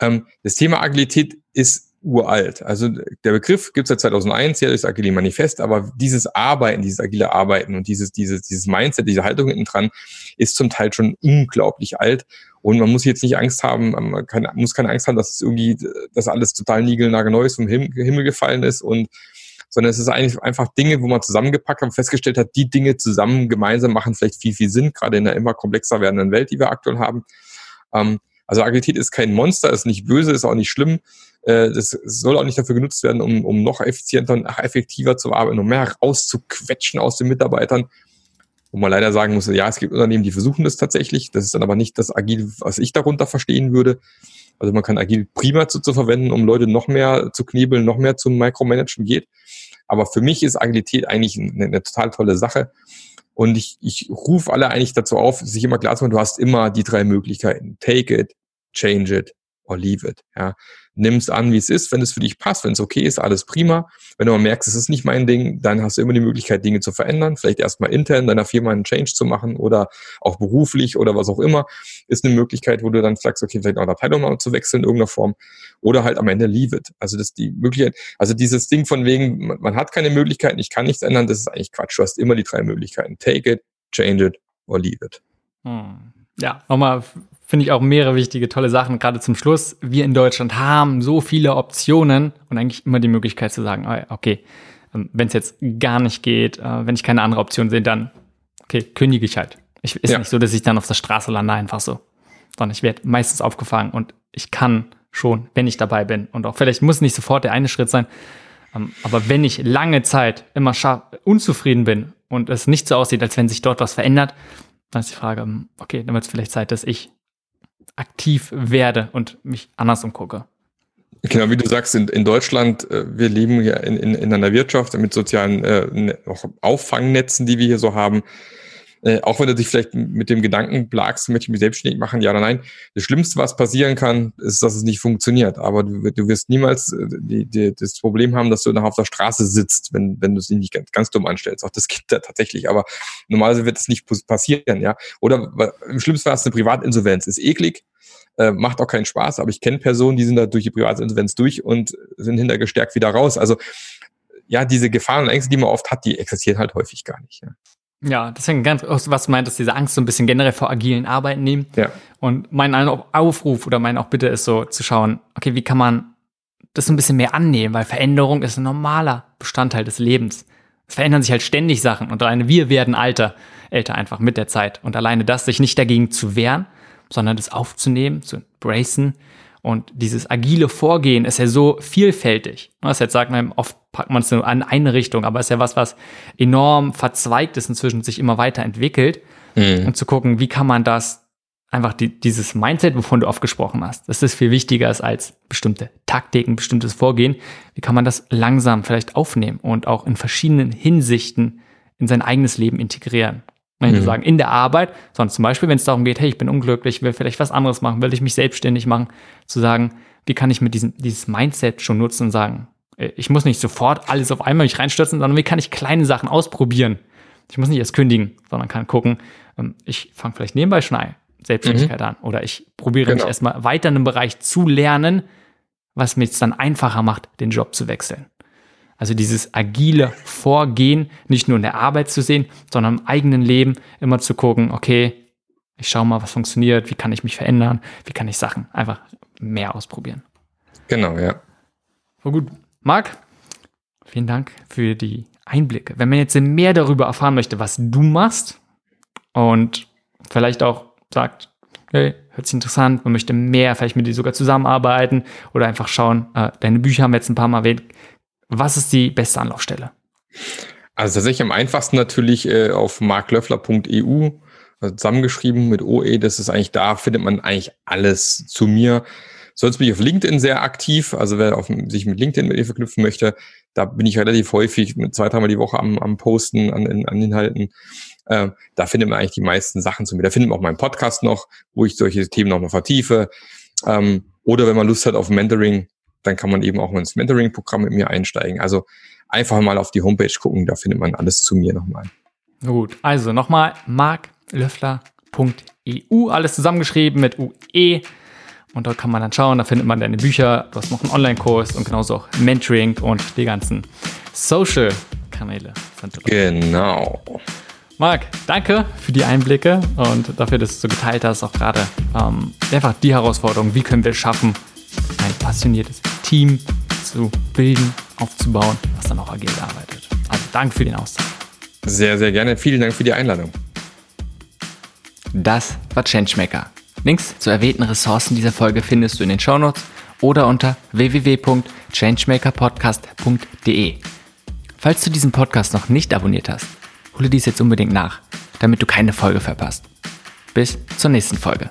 Ähm, das Thema Agilität ist uralt. Also der Begriff gibt es seit 2001, ja, das Agile Manifest, aber dieses Arbeiten, dieses agile Arbeiten und dieses, dieses, dieses Mindset, diese Haltung hinten dran ist zum Teil schon unglaublich alt und man muss jetzt nicht Angst haben, man kann, muss keine Angst haben, dass es irgendwie, dass alles total niegelnagelneu ist, vom Himmel gefallen ist und sondern es ist eigentlich einfach Dinge, wo man zusammengepackt hat und festgestellt hat, die Dinge zusammen gemeinsam machen vielleicht viel, viel Sinn, gerade in der immer komplexer werdenden Welt, die wir aktuell haben. Ähm, also Agilität ist kein Monster, ist nicht böse, ist auch nicht schlimm. Äh, das soll auch nicht dafür genutzt werden, um, um noch effizienter und effektiver zu arbeiten, um mehr rauszuquetschen aus den Mitarbeitern, wo man leider sagen muss, ja, es gibt Unternehmen, die versuchen das tatsächlich. Das ist dann aber nicht das Agil, was ich darunter verstehen würde. Also man kann Agil prima zu, zu verwenden, um Leute noch mehr zu knebeln, noch mehr zum Micromanagen geht. Aber für mich ist Agilität eigentlich eine, eine total tolle Sache. Und ich, ich rufe alle eigentlich dazu auf, sich immer klar zu machen, du hast immer die drei Möglichkeiten. Take it, change it or leave it. Ja nimm es an, wie es ist. Wenn es für dich passt, wenn es okay ist, alles prima. Wenn du mal merkst, es ist nicht mein Ding, dann hast du immer die Möglichkeit, Dinge zu verändern. Vielleicht erstmal intern deiner Firma einen Change zu machen oder auch beruflich oder was auch immer. Ist eine Möglichkeit, wo du dann sagst, okay, vielleicht auch eine Abteilung mal zu wechseln in irgendeiner Form. Oder halt am Ende leave it. Also das ist die Möglichkeit, also dieses Ding von wegen, man, man hat keine Möglichkeiten, ich kann nichts ändern, das ist eigentlich Quatsch. Du hast immer die drei Möglichkeiten. Take it, change it or leave it. Hm. Ja, nochmal finde ich auch mehrere wichtige, tolle Sachen. Gerade zum Schluss, wir in Deutschland haben so viele Optionen und eigentlich immer die Möglichkeit zu sagen, ah, okay, ähm, wenn es jetzt gar nicht geht, äh, wenn ich keine andere Option sehe, dann, okay, kündige ich halt. Ich, ist ja. nicht so, dass ich dann auf der Straße lande, einfach so. Sondern ich werde meistens aufgefangen und ich kann schon, wenn ich dabei bin. Und auch vielleicht muss nicht sofort der eine Schritt sein. Ähm, aber wenn ich lange Zeit immer unzufrieden bin und es nicht so aussieht, als wenn sich dort was verändert, dann ist die Frage, ähm, okay, dann wird es vielleicht Zeit, dass ich aktiv werde und mich anders umgucke. Genau, wie du sagst, in, in Deutschland, äh, wir leben ja in, in, in einer Wirtschaft mit sozialen äh, ne, Auffangnetzen, die wir hier so haben. Äh, auch wenn du dich vielleicht mit dem Gedanken plagst, möchte ich mich selbstständig machen, ja oder nein. Das Schlimmste, was passieren kann, ist, dass es nicht funktioniert. Aber du, du wirst niemals äh, die, die, das Problem haben, dass du nachher auf der Straße sitzt, wenn, wenn du es nicht ganz, ganz dumm anstellst. Auch das gibt ja tatsächlich. Aber normalerweise wird es nicht passieren, ja. Oder im schlimmsten Fall ist eine Privatinsolvenz. Ist eklig, äh, macht auch keinen Spaß, aber ich kenne Personen, die sind da durch die Privatinsolvenz durch und sind hinterher gestärkt wieder raus. Also ja, diese Gefahren und Ängste, die man oft hat, die existieren halt häufig gar nicht. Ja. Ja, deswegen ganz, was du meintest, diese Angst so ein bisschen generell vor agilen Arbeiten nehmen. Ja. Und mein Aufruf oder mein auch Bitte ist so zu schauen, okay, wie kann man das so ein bisschen mehr annehmen, weil Veränderung ist ein normaler Bestandteil des Lebens. Es verändern sich halt ständig Sachen und alleine wir werden alter, älter einfach mit der Zeit. Und alleine das, sich nicht dagegen zu wehren, sondern das aufzunehmen, zu embracen. Und dieses agile Vorgehen ist ja so vielfältig. Das jetzt sagt man, oft packt man es nur an eine Richtung, aber es ist ja was, was enorm verzweigt ist inzwischen, sich immer weiterentwickelt. Mhm. Und zu gucken, wie kann man das einfach die, dieses Mindset, wovon du oft gesprochen hast, das ist viel wichtiger als bestimmte Taktiken, bestimmtes Vorgehen. Wie kann man das langsam vielleicht aufnehmen und auch in verschiedenen Hinsichten in sein eigenes Leben integrieren? Nicht mhm. sagen in der Arbeit, sondern zum Beispiel, wenn es darum geht, hey, ich bin unglücklich, will vielleicht was anderes machen, will ich mich selbstständig machen, zu sagen, wie kann ich mit diesem dieses Mindset schon nutzen und sagen, äh, ich muss nicht sofort alles auf einmal mich reinstürzen, sondern wie kann ich kleine Sachen ausprobieren? Ich muss nicht erst kündigen, sondern kann gucken, ähm, ich fange vielleicht nebenbei schon ein, Selbstständigkeit mhm. an oder ich probiere genau. mich erstmal weiter in einem Bereich zu lernen, was mir es dann einfacher macht, den Job zu wechseln. Also dieses agile Vorgehen, nicht nur in der Arbeit zu sehen, sondern im eigenen Leben immer zu gucken, okay, ich schaue mal, was funktioniert, wie kann ich mich verändern, wie kann ich Sachen einfach mehr ausprobieren. Genau, ja. So gut. Marc, vielen Dank für die Einblicke. Wenn man jetzt mehr darüber erfahren möchte, was du machst und vielleicht auch sagt, hey, hört sich interessant, man möchte mehr, vielleicht mit dir sogar zusammenarbeiten oder einfach schauen, äh, deine Bücher haben wir jetzt ein paar Mal erwähnt, was ist die beste Anlaufstelle? Also tatsächlich am einfachsten natürlich äh, auf marklöffler.eu also zusammengeschrieben mit OE. Das ist eigentlich da, findet man eigentlich alles zu mir. Sonst bin ich auf LinkedIn sehr aktiv. Also wer auf, sich mit LinkedIn mit mir verknüpfen möchte, da bin ich relativ häufig mit zwei, dreimal die Woche am, am Posten, an, an Inhalten. Äh, da findet man eigentlich die meisten Sachen zu mir. Da findet man auch meinen Podcast noch, wo ich solche Themen nochmal vertiefe. Ähm, oder wenn man Lust hat auf Mentoring, dann kann man eben auch ins Mentoring-Programm mit mir einsteigen. Also einfach mal auf die Homepage gucken, da findet man alles zu mir nochmal. Gut, also nochmal marklöffler.eu, alles zusammengeschrieben mit UE. Und dort kann man dann schauen, da findet man deine Bücher, du hast noch einen Online-Kurs und genauso auch Mentoring und die ganzen Social-Kanäle. Genau. Marc, danke für die Einblicke und dafür, dass du so geteilt hast, auch gerade ähm, einfach die Herausforderung, wie können wir es schaffen, ein passioniertes Team zu bilden, aufzubauen, was dann auch agil arbeitet. Also danke für den Austausch. Sehr, sehr gerne. Vielen Dank für die Einladung. Das war Changemaker. Links zu erwähnten Ressourcen dieser Folge findest du in den Shownotes oder unter www.changemakerpodcast.de. Falls du diesen Podcast noch nicht abonniert hast, hole dies jetzt unbedingt nach, damit du keine Folge verpasst. Bis zur nächsten Folge.